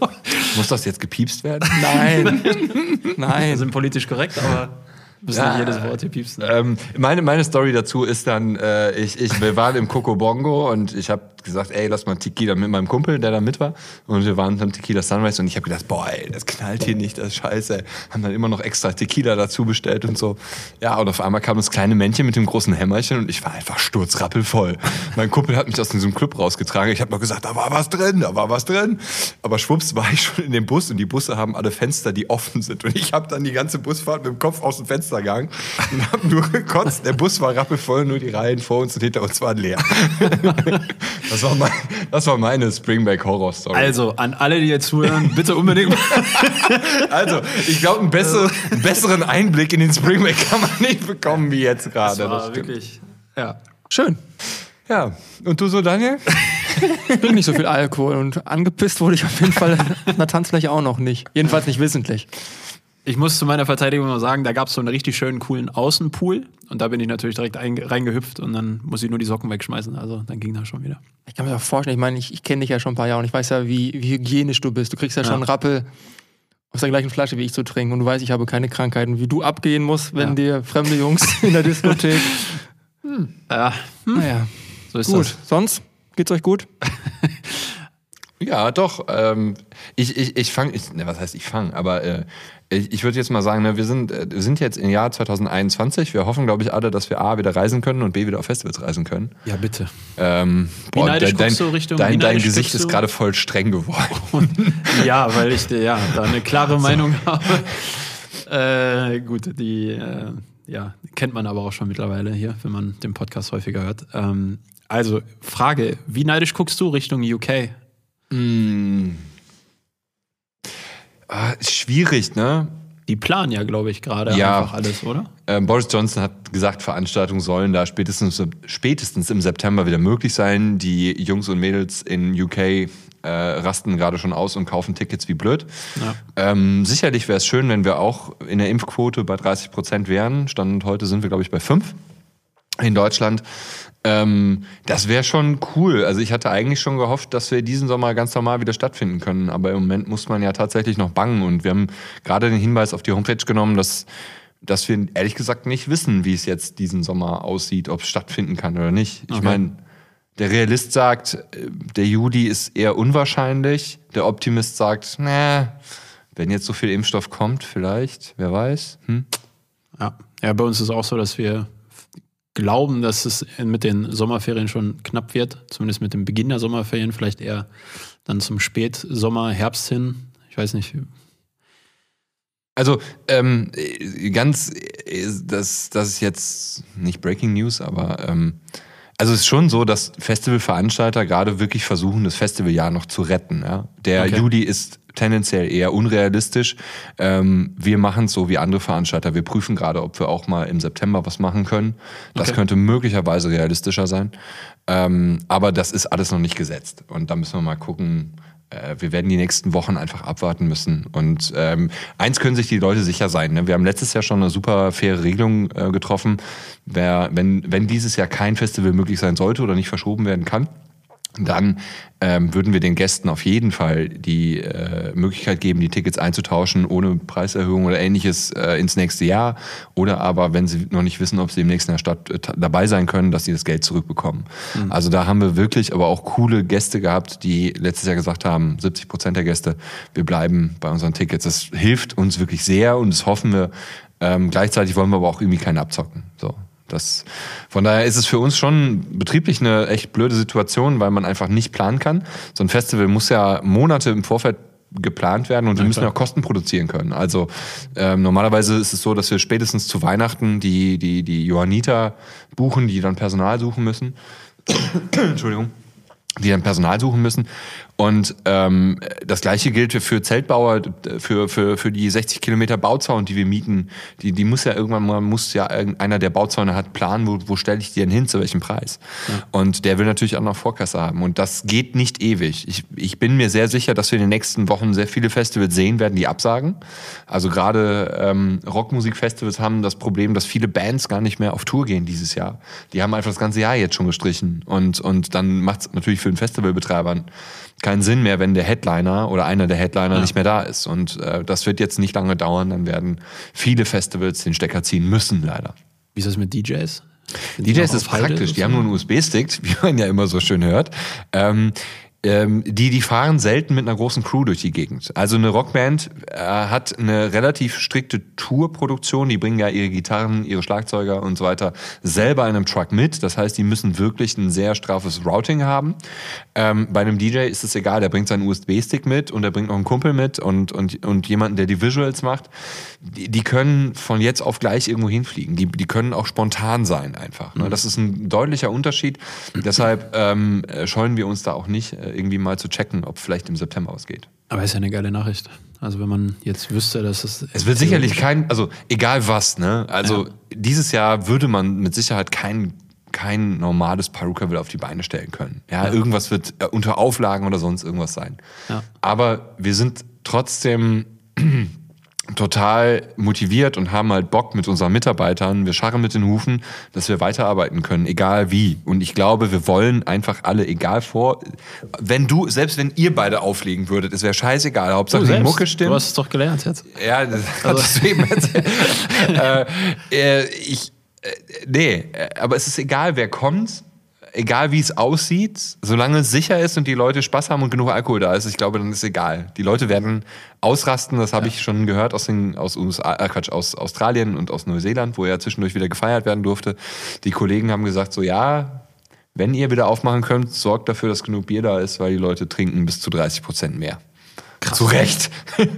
Muss das jetzt gepiepst werden? Nein. [LAUGHS] Wir Nein. sind politisch korrekt, aber müssen Ja. nicht jedes Wort hier piepsen. Ähm, meine, meine Story dazu ist dann, äh, ich, ich, wir waren im Coco Bongo und ich habe gesagt, ey, lass mal Tequila mit meinem Kumpel, der da mit war. Und wir waren beim Tequila Sunrise und ich habe gedacht, boah, ey, das knallt hier nicht, das ist scheiße. Haben dann immer noch extra Tequila dazu bestellt und so. Ja, und auf einmal kam das kleine Männchen mit dem großen Hämmerchen und ich war einfach sturzrappelvoll. mein Kumpel hat mich aus diesem Club rausgetragen. Ich habe noch gesagt, da war was drin, da war was drin. Aber schwupps war ich schon in dem Bus und die Busse haben alle Fenster, die offen sind. Und ich habe dann die ganze Busfahrt mit dem Kopf aus dem Fenster gegangen und habe nur gekotzt. Der Bus war rappelvoll, nur die Reihen vor uns und hinter uns waren leer. [LAUGHS] das, war mein, das war meine Springback Horror Story. Also, an alle, die jetzt zuhören, bitte unbedingt. [LAUGHS] Also, ich glaube, einen, besseren, einen besseren Einblick in den Springback kann man nicht bekommen wie jetzt gerade. Das war Das stimmt. wirklich. Ja. Schön. Ja, und du so, Daniel? Ich trinke nicht so viel Alkohol und angepisst wurde ich auf jeden Fall auf einer Tanzfläche auch noch nicht. Jedenfalls nicht wissentlich. Ich muss zu meiner Verteidigung noch sagen, da gab es so einen richtig schönen, coolen Außenpool. Und da bin ich natürlich direkt ein, reingehüpft und dann muss ich nur die Socken wegschmeißen. Also dann ging das schon wieder. Ich kann mir auch vorstellen, ich meine, ich, ich kenne dich ja schon ein paar Jahre und ich weiß ja, wie, wie hygienisch du bist. Du kriegst ja schon einen Rappel aus der gleichen Flasche wie ich zu trinken und du weißt, ich habe keine Krankheiten, wie du abgehen musst, wenn Ja. dir fremde Jungs in der Diskothek. [LAUGHS] Ja, naja, so ist gut. das. Sonst geht's euch gut? [LAUGHS] Ja, doch. Ähm, ich ich, ich fange, ich, ne, was heißt ich fange, aber äh, ich, ich würde jetzt mal sagen, ne, wir, sind, äh, wir sind jetzt im Jahr 2021. Wir hoffen, glaube ich, alle, dass wir A, wieder reisen können und B, wieder auf Festivals reisen können. Ja, bitte. Ähm, Wie neidisch guckst du Richtung- dein, dein Gesicht ist gerade voll streng geworden. [LAUGHS] ja, weil ich ja da eine klare Meinung habe. [LAUGHS] Äh, gut, die äh, ja, kennt man aber auch schon mittlerweile hier, wenn man den Podcast häufiger hört. Ähm, also, Frage: Wie neidisch guckst du Richtung UK? Ah, ist schwierig, ne? Die planen ja, glaube ich, gerade Ja. einfach alles, oder? Ähm, Boris Johnson hat gesagt, Veranstaltungen sollen da spätestens, spätestens im September wieder möglich sein. Die Jungs und Mädels in UK äh, rasten gerade schon aus und kaufen Tickets wie blöd. Ja. Ähm, sicherlich wäre es schön, wenn wir auch in der Impfquote bei 30 Prozent wären. Stand heute sind wir, glaube ich, bei 5 in Deutschland. Ähm, das wäre schon cool. Also ich hatte eigentlich schon gehofft, dass wir diesen Sommer ganz normal wieder stattfinden können. Aber im Moment muss man ja tatsächlich noch bangen. Und wir haben gerade den Hinweis auf die Homepage genommen, dass, dass wir ehrlich gesagt nicht wissen, wie es jetzt diesen Sommer aussieht, ob es stattfinden kann oder nicht. Ich Okay. meine, der Realist sagt, äh, der Juli ist eher unwahrscheinlich. Der Optimist sagt, na, wenn jetzt so viel Impfstoff kommt, vielleicht, wer weiß. Hm? Ja. ja, bei uns ist auch so, dass wir glauben, dass es mit den Sommerferien schon knapp wird. Zumindest mit dem Beginn der Sommerferien, vielleicht eher dann zum Spätsommer, Herbst hin. Ich weiß nicht. Also ähm, äh, ganz, das, das ist jetzt nicht Breaking News, aber ähm, also es ist schon so, dass Festivalveranstalter gerade wirklich versuchen, das Festivaljahr noch zu retten. Ja? Der Okay. Juli ist tendenziell eher unrealistisch. Ähm, wir machen es so wie andere Veranstalter. Wir prüfen gerade, ob wir auch mal im September was machen können. Das Okay. könnte möglicherweise realistischer sein. Ähm, aber das ist alles noch nicht gesetzt. Und da müssen wir mal gucken. Äh, wir werden die nächsten Wochen einfach abwarten müssen. Und ähm, eins können sich die Leute sicher sein. Ne? Wir haben letztes Jahr schon eine super faire Regelung äh, getroffen. Wer, wenn, wenn dieses Jahr kein Festival möglich sein sollte oder nicht verschoben werden kann, dann ähm, würden wir den Gästen auf jeden Fall die äh, Möglichkeit geben, die Tickets einzutauschen ohne Preiserhöhung oder ähnliches äh, ins nächste Jahr. Oder aber, wenn sie noch nicht wissen, ob sie im nächsten Jahr statt, äh, dabei sein können, dass sie das Geld zurückbekommen. Also da haben wir wirklich aber auch coole Gäste gehabt, die letztes Jahr gesagt haben, 70 Prozent der Gäste, wir bleiben bei unseren Tickets. Das hilft uns wirklich sehr und das hoffen wir. Ähm, gleichzeitig wollen wir aber auch irgendwie keinen abzocken. So. Das, von daher ist es für uns schon betrieblich eine echt blöde Situation, weil man einfach nicht planen kann. So ein Festival muss ja Monate im Vorfeld geplant werden und wir müssen ja auch Kosten produzieren können. Also ähm, normalerweise ist es so, dass wir spätestens zu Weihnachten die, die, die Johanniter buchen, die dann Personal suchen müssen. [COUGHS] Entschuldigung die dann Personal suchen müssen. Und ähm, das gleiche gilt für- Zeltbauer, für, für, für die 60 Kilometer Bauzaun, die wir mieten. Die, die muss ja irgendwann mal, muss ja irgendeiner, der Bauzäune hat, planen, wo, wo stelle ich die denn hin, zu welchem Preis. Und der will natürlich auch noch Vorkasse haben. Und das geht nicht ewig. Ich, ich bin mir sehr sicher, dass wir in den nächsten Wochen sehr viele Festivals sehen werden, die absagen. Also gerade ähm, Rockmusikfestivals haben das Problem, dass viele Bands gar nicht mehr auf Tour gehen dieses Jahr. Die haben einfach das ganze Jahr jetzt schon gestrichen. Und, und dann macht es natürlich für den Festivalbetreibern keinen Sinn mehr, wenn der Headliner oder einer der Headliner nicht mehr da ist. Und äh, das wird jetzt nicht lange dauern. Dann werden viele Festivals den Stecker ziehen müssen, leider. Wie ist das mit DJs? Sind DJs ist praktisch, die haben nur einen USB-Stick, [LAUGHS] wie man ja immer so schön hört. Ähm, ähm, die, die fahren selten mit einer großen Crew durch die Gegend. Also eine Rockband äh, hat eine relativ strikte Tourproduktion. Die bringen ja ihre Gitarren, ihre Schlagzeuger und so weiter selber in einem Truck mit. Das heißt, die müssen wirklich ein sehr straffes Routing haben. Ähm, bei einem DJ ist es egal, der bringt seinen USB-Stick mit und er bringt noch einen Kumpel mit und, und, und jemanden, der die Visuals macht. Die, die können von jetzt auf gleich irgendwo hinfliegen. Die, die können auch spontan sein einfach. Ne? Das ist ein deutlicher Unterschied. Deshalb ähm, äh, scheuen wir uns da auch nicht, äh, irgendwie mal zu checken, ob vielleicht im September ausgeht. Aber ist ja eine geile Nachricht. Also wenn man jetzt wüsste, dass es... Es wird sicherlich kein, also egal was, ne? Also dieses Jahr würde man mit Sicherheit kein kein normales Perukaville auf die Beine stellen können. Ja, irgendwas wird äh, unter Auflagen oder sonst irgendwas sein. Ja. Aber wir sind trotzdem total motiviert und haben halt Bock mit unseren Mitarbeitern. Wir scharren mit den Hufen, dass wir weiterarbeiten können, egal wie. Und ich glaube, wir wollen einfach alle, egal vor, wenn du, selbst wenn ihr beide auflegen würdet, es wäre scheißegal. Hauptsache Du die selbst, Mucke stimmt. Du hast es doch gelernt jetzt. Ja, das hattest du eben erzählt. [LAUGHS] äh, äh, ich, äh, nee, aber es ist egal, wer kommt, egal wie es aussieht, solange es sicher ist und die Leute Spaß haben und genug Alkohol da ist, ich glaube, dann ist es egal. Die Leute werden ausrasten, das habe ich schon gehört aus, den, aus, USA, äh, Quatsch, aus Australien und aus Neuseeland, wo ja zwischendurch wieder gefeiert werden durfte. Die Kollegen haben gesagt, so ja, wenn ihr wieder aufmachen könmt, sorgt dafür, dass genug Bier da ist, weil die Leute trinken bis zu 30 Prozent mehr. Zu Recht. [LAUGHS]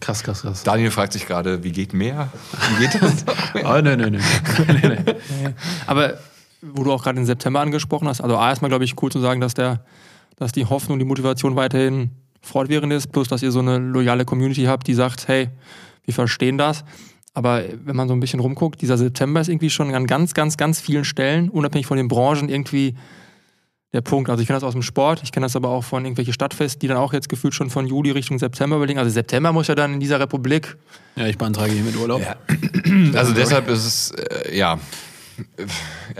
Krass, krass, krass. Daniel fragt sich gerade, wie geht mehr? Wie geht das? [LAUGHS] Oh, nee. nee, nee. Aber wo du auch gerade den September angesprochen hast, also A, erstmal glaube ich cool zu sagen, dass der, dass die Hoffnung, die Motivation weiterhin fortwährend ist, plus dass ihr so eine loyale Community habt, die sagt, hey, wir verstehen das. Aber wenn man so ein bisschen rumguckt, dieser September ist irgendwie schon an ganz, ganz, ganz vielen Stellen, unabhängig von den Branchen, irgendwie der Punkt. Also ich kenne das aus dem Sport, ich kenne das aber auch von irgendwelchen Stadtfesten, die dann auch jetzt gefühlt schon von Juli Richtung September überlegen. Also September muss ja dann in dieser Republik. Ja, ich beantrage hier mit Urlaub. Ja. Also deshalb ist es, äh, ja.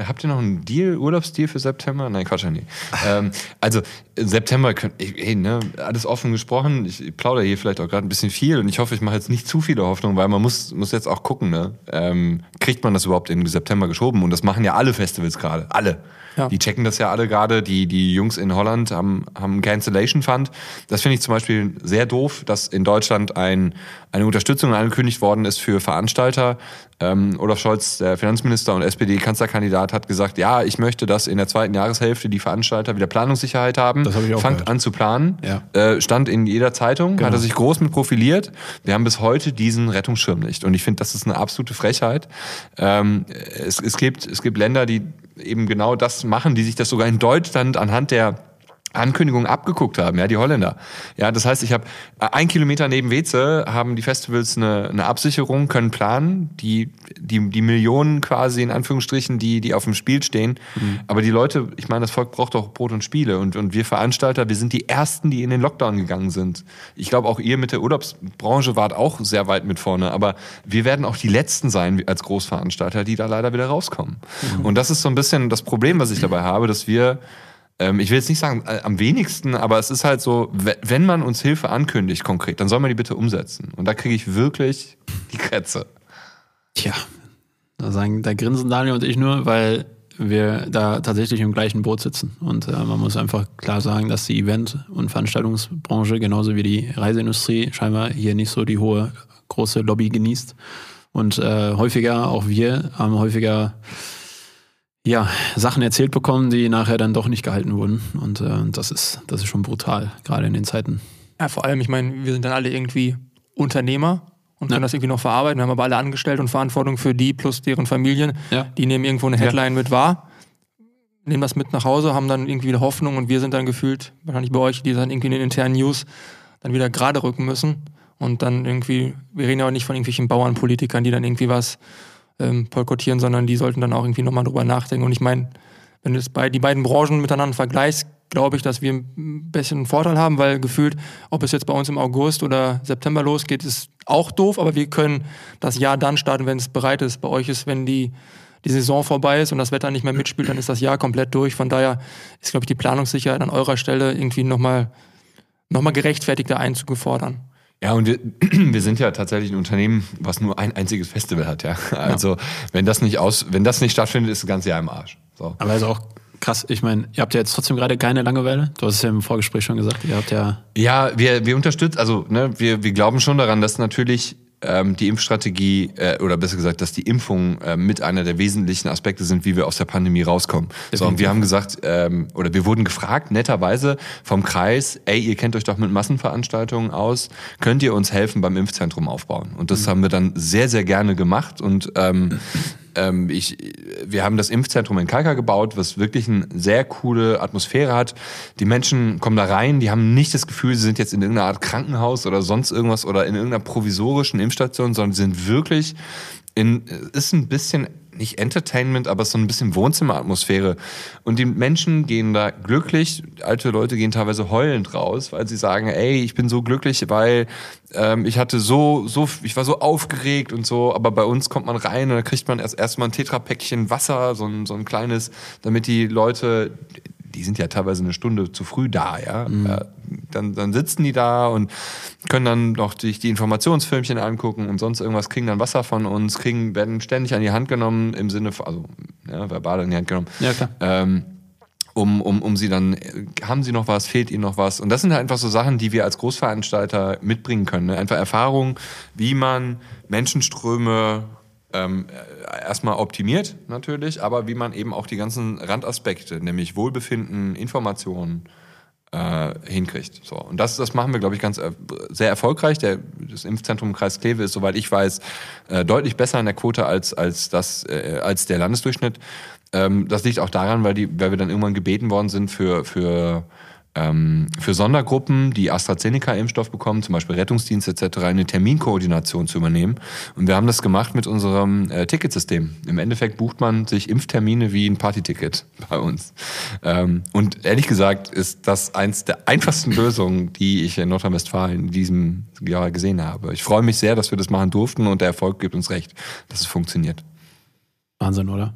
Habt ihr noch einen Deal, Urlaubsdeal für September? Nein, Quatsch, nee. ähm, also September, könnt, ne, alles offen gesprochen. Ich plaudere hier vielleicht auch gerade ein bisschen viel und ich hoffe, ich mache jetzt nicht zu viele Hoffnungen, weil man muss, muss jetzt auch gucken, ne? Ähm, kriegt man das überhaupt in September geschoben? Und das machen ja alle Festivals gerade, alle. Ja. Die checken das ja alle gerade. Die, die Jungs in Holland haben, haben einen Cancellation Fund. Das finde ich zum Beispiel sehr doof, dass in Deutschland ein, eine Unterstützung angekündigt worden ist für Veranstalter. Ähm, Olaf Scholz, der Finanzminister und SPD-Kanzlerkandidat, hat gesagt, ja, ich möchte, dass in der zweiten Jahreshälfte die Veranstalter wieder Planungssicherheit haben. Das habe ich auch Fangt gehört. an zu planen. Ja. Äh, stand in jeder Zeitung, Genau. hat er sich groß mit profiliert. Wir haben bis heute diesen Rettungsschirm nicht. Und ich finde, das ist eine absolute Frechheit. Ähm, es, es, gibt, es gibt Länder, die eben genau das machen, die sich das sogar in Deutschland anhand der Ankündigung abgeguckt haben, ja, die Holländer. Ja, das heißt, ich habe ein Kilometer neben Weze haben die Festivals eine, eine Absicherung, können planen, die, die, die Millionen quasi in Anführungsstrichen, die, die auf dem Spiel stehen. Aber die Leute, ich meine, das Volk braucht doch Brot und Spiele und, und wir Veranstalter, wir sind die Ersten, die in den Lockdown gegangen sind. Ich glaube, auch ihr mit der Urlaubsbranche wart auch sehr weit mit vorne, aber wir werden auch die Letzten sein als Großveranstalter, die da leider wieder rauskommen. Und das ist so ein bisschen das Problem, was ich dabei habe, dass wir ähm, ich will jetzt nicht sagen äh, am wenigsten, aber es ist halt so, we- wenn man uns Hilfe ankündigt konkret, dann soll man die bitte umsetzen. Und da kriege ich wirklich die Krätze. Tja, da, sagen, da grinsen Daniel und ich nur, weil wir da tatsächlich im gleichen Boot sitzen. Und äh, man muss einfach klar sagen, dass die Event- und Veranstaltungsbranche genauso wie die Reiseindustrie scheinbar hier nicht so die hohe, große Lobby genießt. Und äh, häufiger, auch wir, haben häufiger ja, Sachen erzählt bekommen, die nachher dann doch nicht gehalten wurden. Und äh, das, ist, das ist schon brutal, gerade in den Zeiten. Ja, vor allem, ich meine, wir sind dann alle irgendwie Unternehmer und können Ja. das irgendwie noch verarbeiten. Wir haben aber alle angestellt und Verantwortung für die plus deren Familien. Ja. Die nehmen irgendwo eine Headline mit wahr, nehmen das mit nach Hause, haben dann irgendwie eine Hoffnung und wir sind dann gefühlt, wahrscheinlich bei euch, die dann irgendwie in den internen News dann wieder gerade rücken müssen. Und dann irgendwie, wir reden ja auch nicht von irgendwelchen Bauernpolitikern, die dann irgendwie was ähm, boykottieren, sondern die sollten dann auch irgendwie nochmal drüber nachdenken. Und ich meine, wenn du bei, die beiden Branchen miteinander vergleichst, glaube ich, dass wir ein bisschen einen Vorteil haben, weil gefühlt, ob es jetzt bei uns im August oder September losgeht, ist auch doof, aber wir können das Jahr dann starten, wenn es bereit ist. Bei euch ist, wenn die, die Saison vorbei ist und das Wetter nicht mehr mitspielt, dann ist das Jahr komplett durch. Von daher ist, glaube ich, die Planungssicherheit an eurer Stelle irgendwie nochmal noch mal gerechtfertigter einzugefordern. Ja, und wir, [CLEARS THROAT] wir sind ja tatsächlich ein Unternehmen, was nur ein einziges Festival hat, ja. Also wenn das nicht aus, wenn das nicht stattfindet, ist das ganze Jahr im Arsch. So. Aber ist auch krass. Ich meine, ihr habt ja jetzt trotzdem gerade keine Langeweile. Du hast es ja im Vorgespräch schon gesagt. Ihr habt ja Ja, wir, wir unterstützen, also ne, wir, wir glauben schon daran, dass natürlich ähm, die Impfstrategie äh, oder besser gesagt, dass die Impfungen äh, mit einer der wesentlichen Aspekte sind, wie wir aus der Pandemie rauskommen. So, und wir haben gesagt, ähm, oder wir wurden gefragt, netterweise vom Kreis, ey, ihr kennt euch doch mit Massenveranstaltungen aus, könnt ihr uns helfen beim Impfzentrum aufbauen? Und das haben wir dann sehr, sehr gerne gemacht und ähm, ähm, ich, wir haben das Impfzentrum in Kalka gebaut, was wirklich eine sehr coole Atmosphäre hat. Die Menschen kommen da rein, die haben nicht das Gefühl, sie sind jetzt in irgendeiner Art Krankenhaus oder sonst irgendwas oder in irgendeiner provisorischen Impfstation, sondern sind wirklich in, ist ein bisschen nicht Entertainment, aber so ein bisschen Wohnzimmeratmosphäre. Und die Menschen gehen da glücklich, alte Leute gehen teilweise heulend raus, weil sie sagen, ey, ich bin so glücklich, weil ähm, ich hatte so, so, ich war so aufgeregt und so, aber bei uns kommt man rein und da kriegt man erst erstmal ein Tetrapäckchen Wasser, so ein, so ein kleines, damit die Leute, die sind ja teilweise eine Stunde zu früh da, ja. Äh, Dann, dann sitzen die da und können dann noch sich die Informationsfilmchen angucken und sonst irgendwas, kriegen dann Wasser von uns, kriegen, werden ständig an die Hand genommen, im Sinne von, also ja, verbal an die Hand genommen. Ja, klar. Ähm, um, um, um sie dann, haben sie noch was, fehlt ihnen noch was? Und das sind halt einfach so Sachen, die wir als Großveranstalter mitbringen können. Ne? Einfach Erfahrung, wie man Menschenströme ähm, äh, erstmal optimiert natürlich, aber wie man eben auch die ganzen Randaspekte, nämlich Wohlbefinden, Informationen, äh, hinkriegt. So. Und das, das machen wir, glaube ich, ganz äh, sehr erfolgreich. Der, das Impfzentrum im Kreis Kleve ist, soweit ich weiß, äh, deutlich besser in der Quote als, als, das, äh, als der Landesdurchschnitt. Ähm, das liegt auch daran, weil, die, weil wir dann irgendwann gebeten worden sind für, für für Sondergruppen, die AstraZeneca-Impfstoff bekommen, zum Beispiel Rettungsdienst etc., eine Terminkoordination zu übernehmen. Und wir haben das gemacht mit unserem äh, Ticketsystem. Im Endeffekt bucht man sich Impftermine wie ein Partyticket [LAUGHS] bei uns. Ähm, und ehrlich gesagt ist das eins der einfachsten Lösungen, die ich in Nordrhein-Westfalen in diesem Jahr gesehen habe. Ich freue mich sehr, dass wir das machen durften und der Erfolg gibt uns recht, dass es funktioniert. Wahnsinn, oder?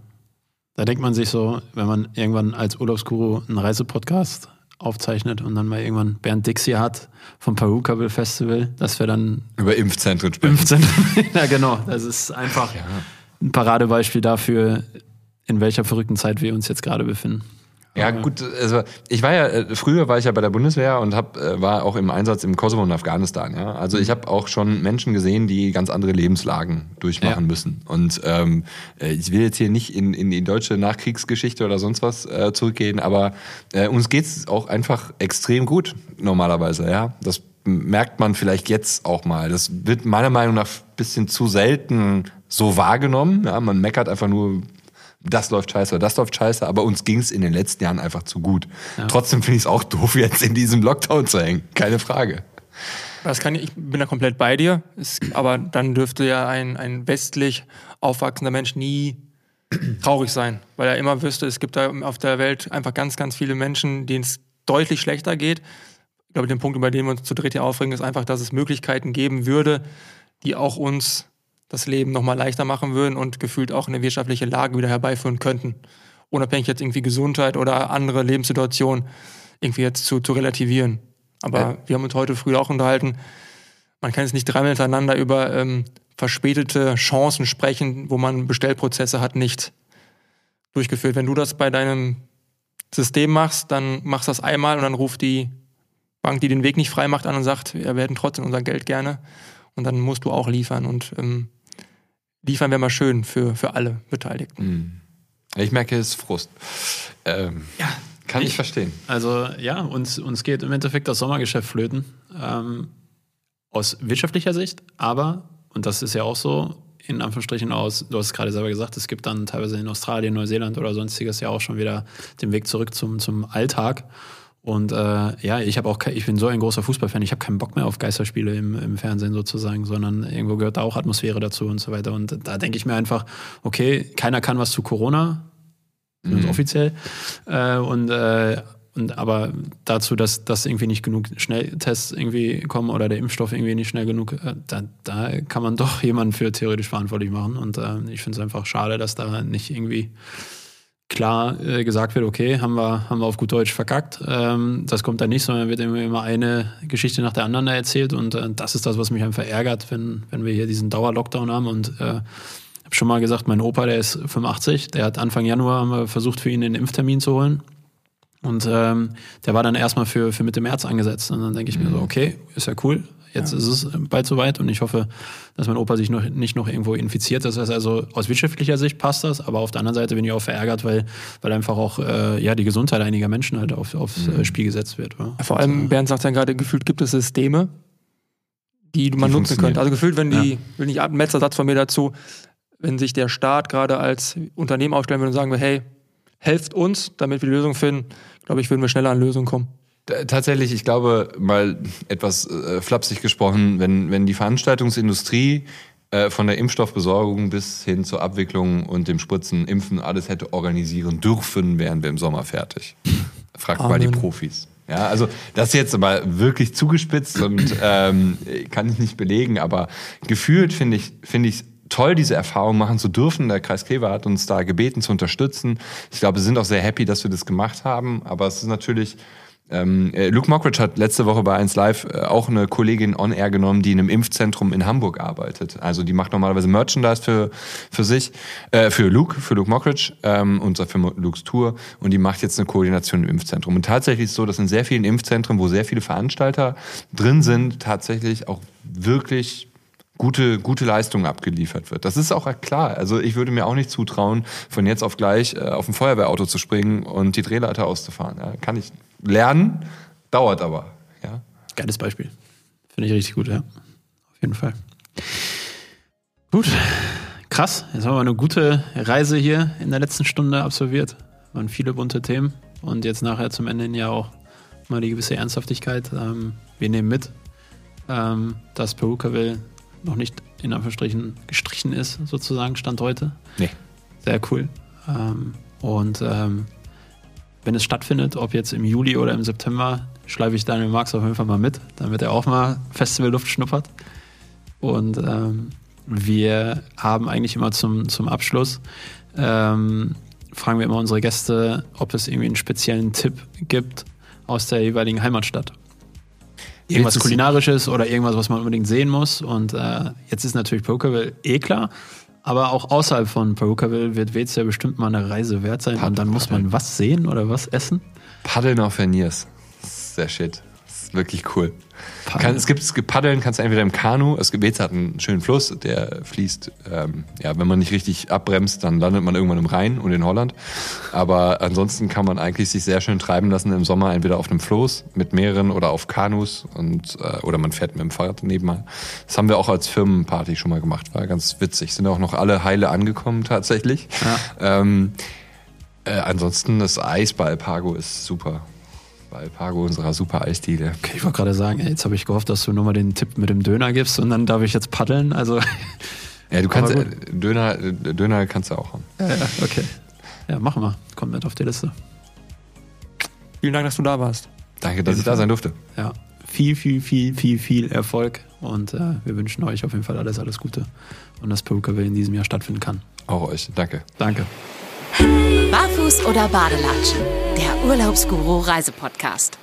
Da denkt man sich so, wenn man irgendwann als Urlaubsguru einen Reisepodcast aufzeichnet und dann mal irgendwann Bernd Dixie hat vom Perukable Festival, dass wir dann über Impfzentren sprechen. Impfzentren, [LAUGHS] ja genau, das ist einfach ja. ein Paradebeispiel dafür, in welcher verrückten Zeit wir uns jetzt gerade befinden. Ja, gut, also ich war ja, äh, früher war ich ja bei der Bundeswehr und hab, äh, war auch im Einsatz im Kosovo und Afghanistan, ja. Also ich habe auch schon Menschen gesehen, die ganz andere Lebenslagen durchmachen ja. müssen. Und ähm, äh, ich will jetzt hier nicht in, in die deutsche Nachkriegsgeschichte oder sonst was äh, zurückgehen, aber äh, uns geht's auch einfach extrem gut, normalerweise, ja. Das merkt man vielleicht jetzt auch mal. Das wird meiner Meinung nach bisschen zu selten so wahrgenommen. Ja, man meckert einfach nur das läuft scheiße oder das läuft scheiße, aber uns ging es in den letzten Jahren einfach zu gut. Ja. Trotzdem finde ich es auch doof, jetzt in diesem Lockdown zu hängen. Keine Frage. Das kann ich, ich bin da komplett bei dir. Es, aber dann dürfte ja ein, ein westlich aufwachsender Mensch nie traurig sein, weil er immer wüsste, es gibt da auf der Welt einfach ganz, ganz viele Menschen, denen es deutlich schlechter geht. Ich glaube, der Punkt, über den wir uns zu dritt hier aufregen, ist einfach, dass es Möglichkeiten geben würde, die auch uns das Leben nochmal leichter machen würden und gefühlt auch eine wirtschaftliche Lage wieder herbeiführen könnten. Unabhängig jetzt irgendwie Gesundheit oder andere Lebenssituationen irgendwie jetzt zu, zu relativieren. Aber ja. wir haben uns heute früh auch unterhalten, man kann jetzt nicht dreimal hintereinander über ähm, verspätete Chancen sprechen, wo man Bestellprozesse hat, nicht durchgeführt. Wenn du das bei deinem System machst, dann machst du das einmal und dann ruft die Bank, die den Weg nicht frei macht, an und sagt, wir hätten trotzdem unser Geld gerne. Und dann musst du auch liefern. Und ähm, liefern wäre mal schön für, für alle Beteiligten. Hm. Ich merke, es ist Frust. Ähm, ja, kann ich, ich, verstehen. Also ja, uns, uns geht im Endeffekt das Sommergeschäft flöten. Ähm, aus wirtschaftlicher Sicht, aber, und das ist ja auch so, in Anführungsstrichen aus, du hast es gerade selber gesagt, es gibt dann teilweise in Australien, Neuseeland oder sonstiges ja auch schon wieder den Weg zurück zum, zum Alltag. Und äh, ja, ich habe auch, ich bin so ein großer Fußballfan, ich habe keinen Bock mehr auf Geisterspiele im, im Fernsehen sozusagen, sondern irgendwo gehört da auch Atmosphäre dazu und so weiter. Und da denke ich mir einfach, okay, keiner kann was zu Corona, mhm. offiziell. Äh, und äh, und aber dazu, dass, dass irgendwie nicht genug Schnelltests irgendwie kommen oder der Impfstoff irgendwie nicht schnell genug, äh, da, da kann man doch jemanden für theoretisch verantwortlich machen. Und äh, ich finde es einfach schade, dass da nicht irgendwie klar äh, gesagt wird, okay, haben wir, haben wir auf gut Deutsch verkackt. Ähm, das kommt dann nicht, sondern wird immer, eine Geschichte nach der anderen erzählt. Und äh, das ist das, was mich einfach ärgert, wenn, wenn wir hier diesen Dauer-Lockdown haben. Und äh, habe schon mal gesagt, mein Opa, der ist 85, der hat Anfang Januar versucht, für ihn einen Impftermin zu holen. Und ähm, der war dann erstmal für, für Mitte März angesetzt. Und dann denke ich mir so, mhm. okay, ist ja cool. Jetzt ja. ist es bald soweit und ich hoffe, dass mein Opa sich noch, nicht noch irgendwo infiziert. Das heißt also, aus wirtschaftlicher Sicht passt das, aber auf der anderen Seite bin ich auch verärgert, weil, weil einfach auch äh, ja, die Gesundheit einiger Menschen halt auf, aufs mhm. Spiel gesetzt wird. Ja. Vor allem, Bernd sagt ja gerade, gefühlt gibt es Systeme, die man die nutzen könnte. Also gefühlt, wenn die, ja. will nicht ein letzter Satz von mir dazu, wenn sich der Staat gerade als Unternehmen aufstellen würde und sagen würde, hey, helft uns, damit wir die Lösung finden, glaube ich, würden wir schneller an Lösungen kommen. Tatsächlich, ich glaube, mal etwas äh, flapsig gesprochen, wenn, wenn die Veranstaltungsindustrie äh, von der Impfstoffbesorgung bis hin zur Abwicklung und dem Spritzen, Impfen alles hätte organisieren dürfen, wären wir im Sommer fertig. Fragt Amen. mal die Profis. Ja, also das jetzt mal wirklich zugespitzt und ähm, kann ich nicht belegen, aber gefühlt finde ich finde ich toll, diese Erfahrung machen zu dürfen. Der Kreis Kleve hat uns da gebeten zu unterstützen. Ich glaube, wir sind auch sehr happy, dass wir das gemacht haben. Aber es ist natürlich ähm, äh, Luke Mockridge hat letzte Woche bei 1 Live äh, auch eine Kollegin on air genommen, die in einem Impfzentrum in Hamburg arbeitet. Also die macht normalerweise Merchandise für, für sich, äh, für Luke, für Luke Mockridge ähm, und für Lukes Tour und die macht jetzt eine Koordination im Impfzentrum. Und tatsächlich ist es so, dass in sehr vielen Impfzentren, wo sehr viele Veranstalter drin sind, tatsächlich auch wirklich gute, gute Leistung abgeliefert wird. Das ist auch klar. Also ich würde mir auch nicht zutrauen, von jetzt auf gleich äh, auf ein Feuerwehrauto zu springen und die Drehleiter auszufahren. Ja, kann ich lernen, dauert aber. Ja. Geiles Beispiel. Finde ich richtig gut, ja. Auf jeden Fall. Gut, krass. Jetzt haben wir eine gute Reise hier in der letzten Stunde absolviert. Waren viele bunte Themen und jetzt nachher zum Ende ja auch erstmal die gewisse Ernsthaftigkeit. Ähm, wir nehmen mit, ähm, dass Perukaville noch nicht in Anführungsstrichen gestrichen ist, sozusagen, Stand heute. Nee. Sehr cool. Ähm, und wenn es stattfindet, ob jetzt im Juli oder im September, schleife ich Daniel Marx auf jeden Fall mal mit, damit er auch mal Festivalluft schnuppert. Und ähm, wir haben eigentlich immer zum, zum Abschluss, ähm, fragen wir immer unsere Gäste, ob es irgendwie einen speziellen Tipp gibt aus der jeweiligen Heimatstadt. Irgendwas Kulinarisches oder irgendwas, was man unbedingt sehen muss. Und äh, jetzt ist natürlich Pokérville eh klar. Aber auch außerhalb von Pokérville wird Wez ja bestimmt mal eine Reise wert sein. Und dann muss man was sehen oder was essen. Paddeln auf Verniers. Sehr shit. Ist wirklich cool. Kann, es, gibt, es gibt Paddeln, kannst du entweder im Kanu, es gibt, Wez hat einen schönen Fluss, der fließt, ähm, ja, wenn man nicht richtig abbremst, dann landet man irgendwann im Rhein und in Holland. Aber ansonsten kann man eigentlich sich sehr schön treiben lassen im Sommer, entweder auf einem Floß mit mehreren oder auf Kanus und, äh, oder man fährt mit dem Fahrrad nebenmal. Das haben wir auch als Firmenparty schon mal gemacht, war ganz witzig. Sind auch noch alle heile angekommen tatsächlich. Ähm, äh, ansonsten das Eis bei Alpago ist super. Bei Alpago unserer super Eisdiele. Okay, ich wollte gerade sagen, ey, jetzt habe ich gehofft, dass du nur mal den Tipp mit dem Döner gibst und dann darf ich jetzt paddeln. Also, Ja, du kannst Döner, Döner kannst du auch haben. ja, ja, okay. Ja, machen wir. Kommt mit auf die Liste. Vielen Dank, dass du da warst. Danke, dass ich da sein durfte. Ja, viel, viel, viel, viel, viel Erfolg und äh, wir wünschen euch auf jeden Fall alles, alles Gute und dass Pokérville in diesem Jahr stattfinden kann. Auch euch. Danke. Danke. Barfuß oder Badelatschen? Der Urlaubsguru Reisepodcast.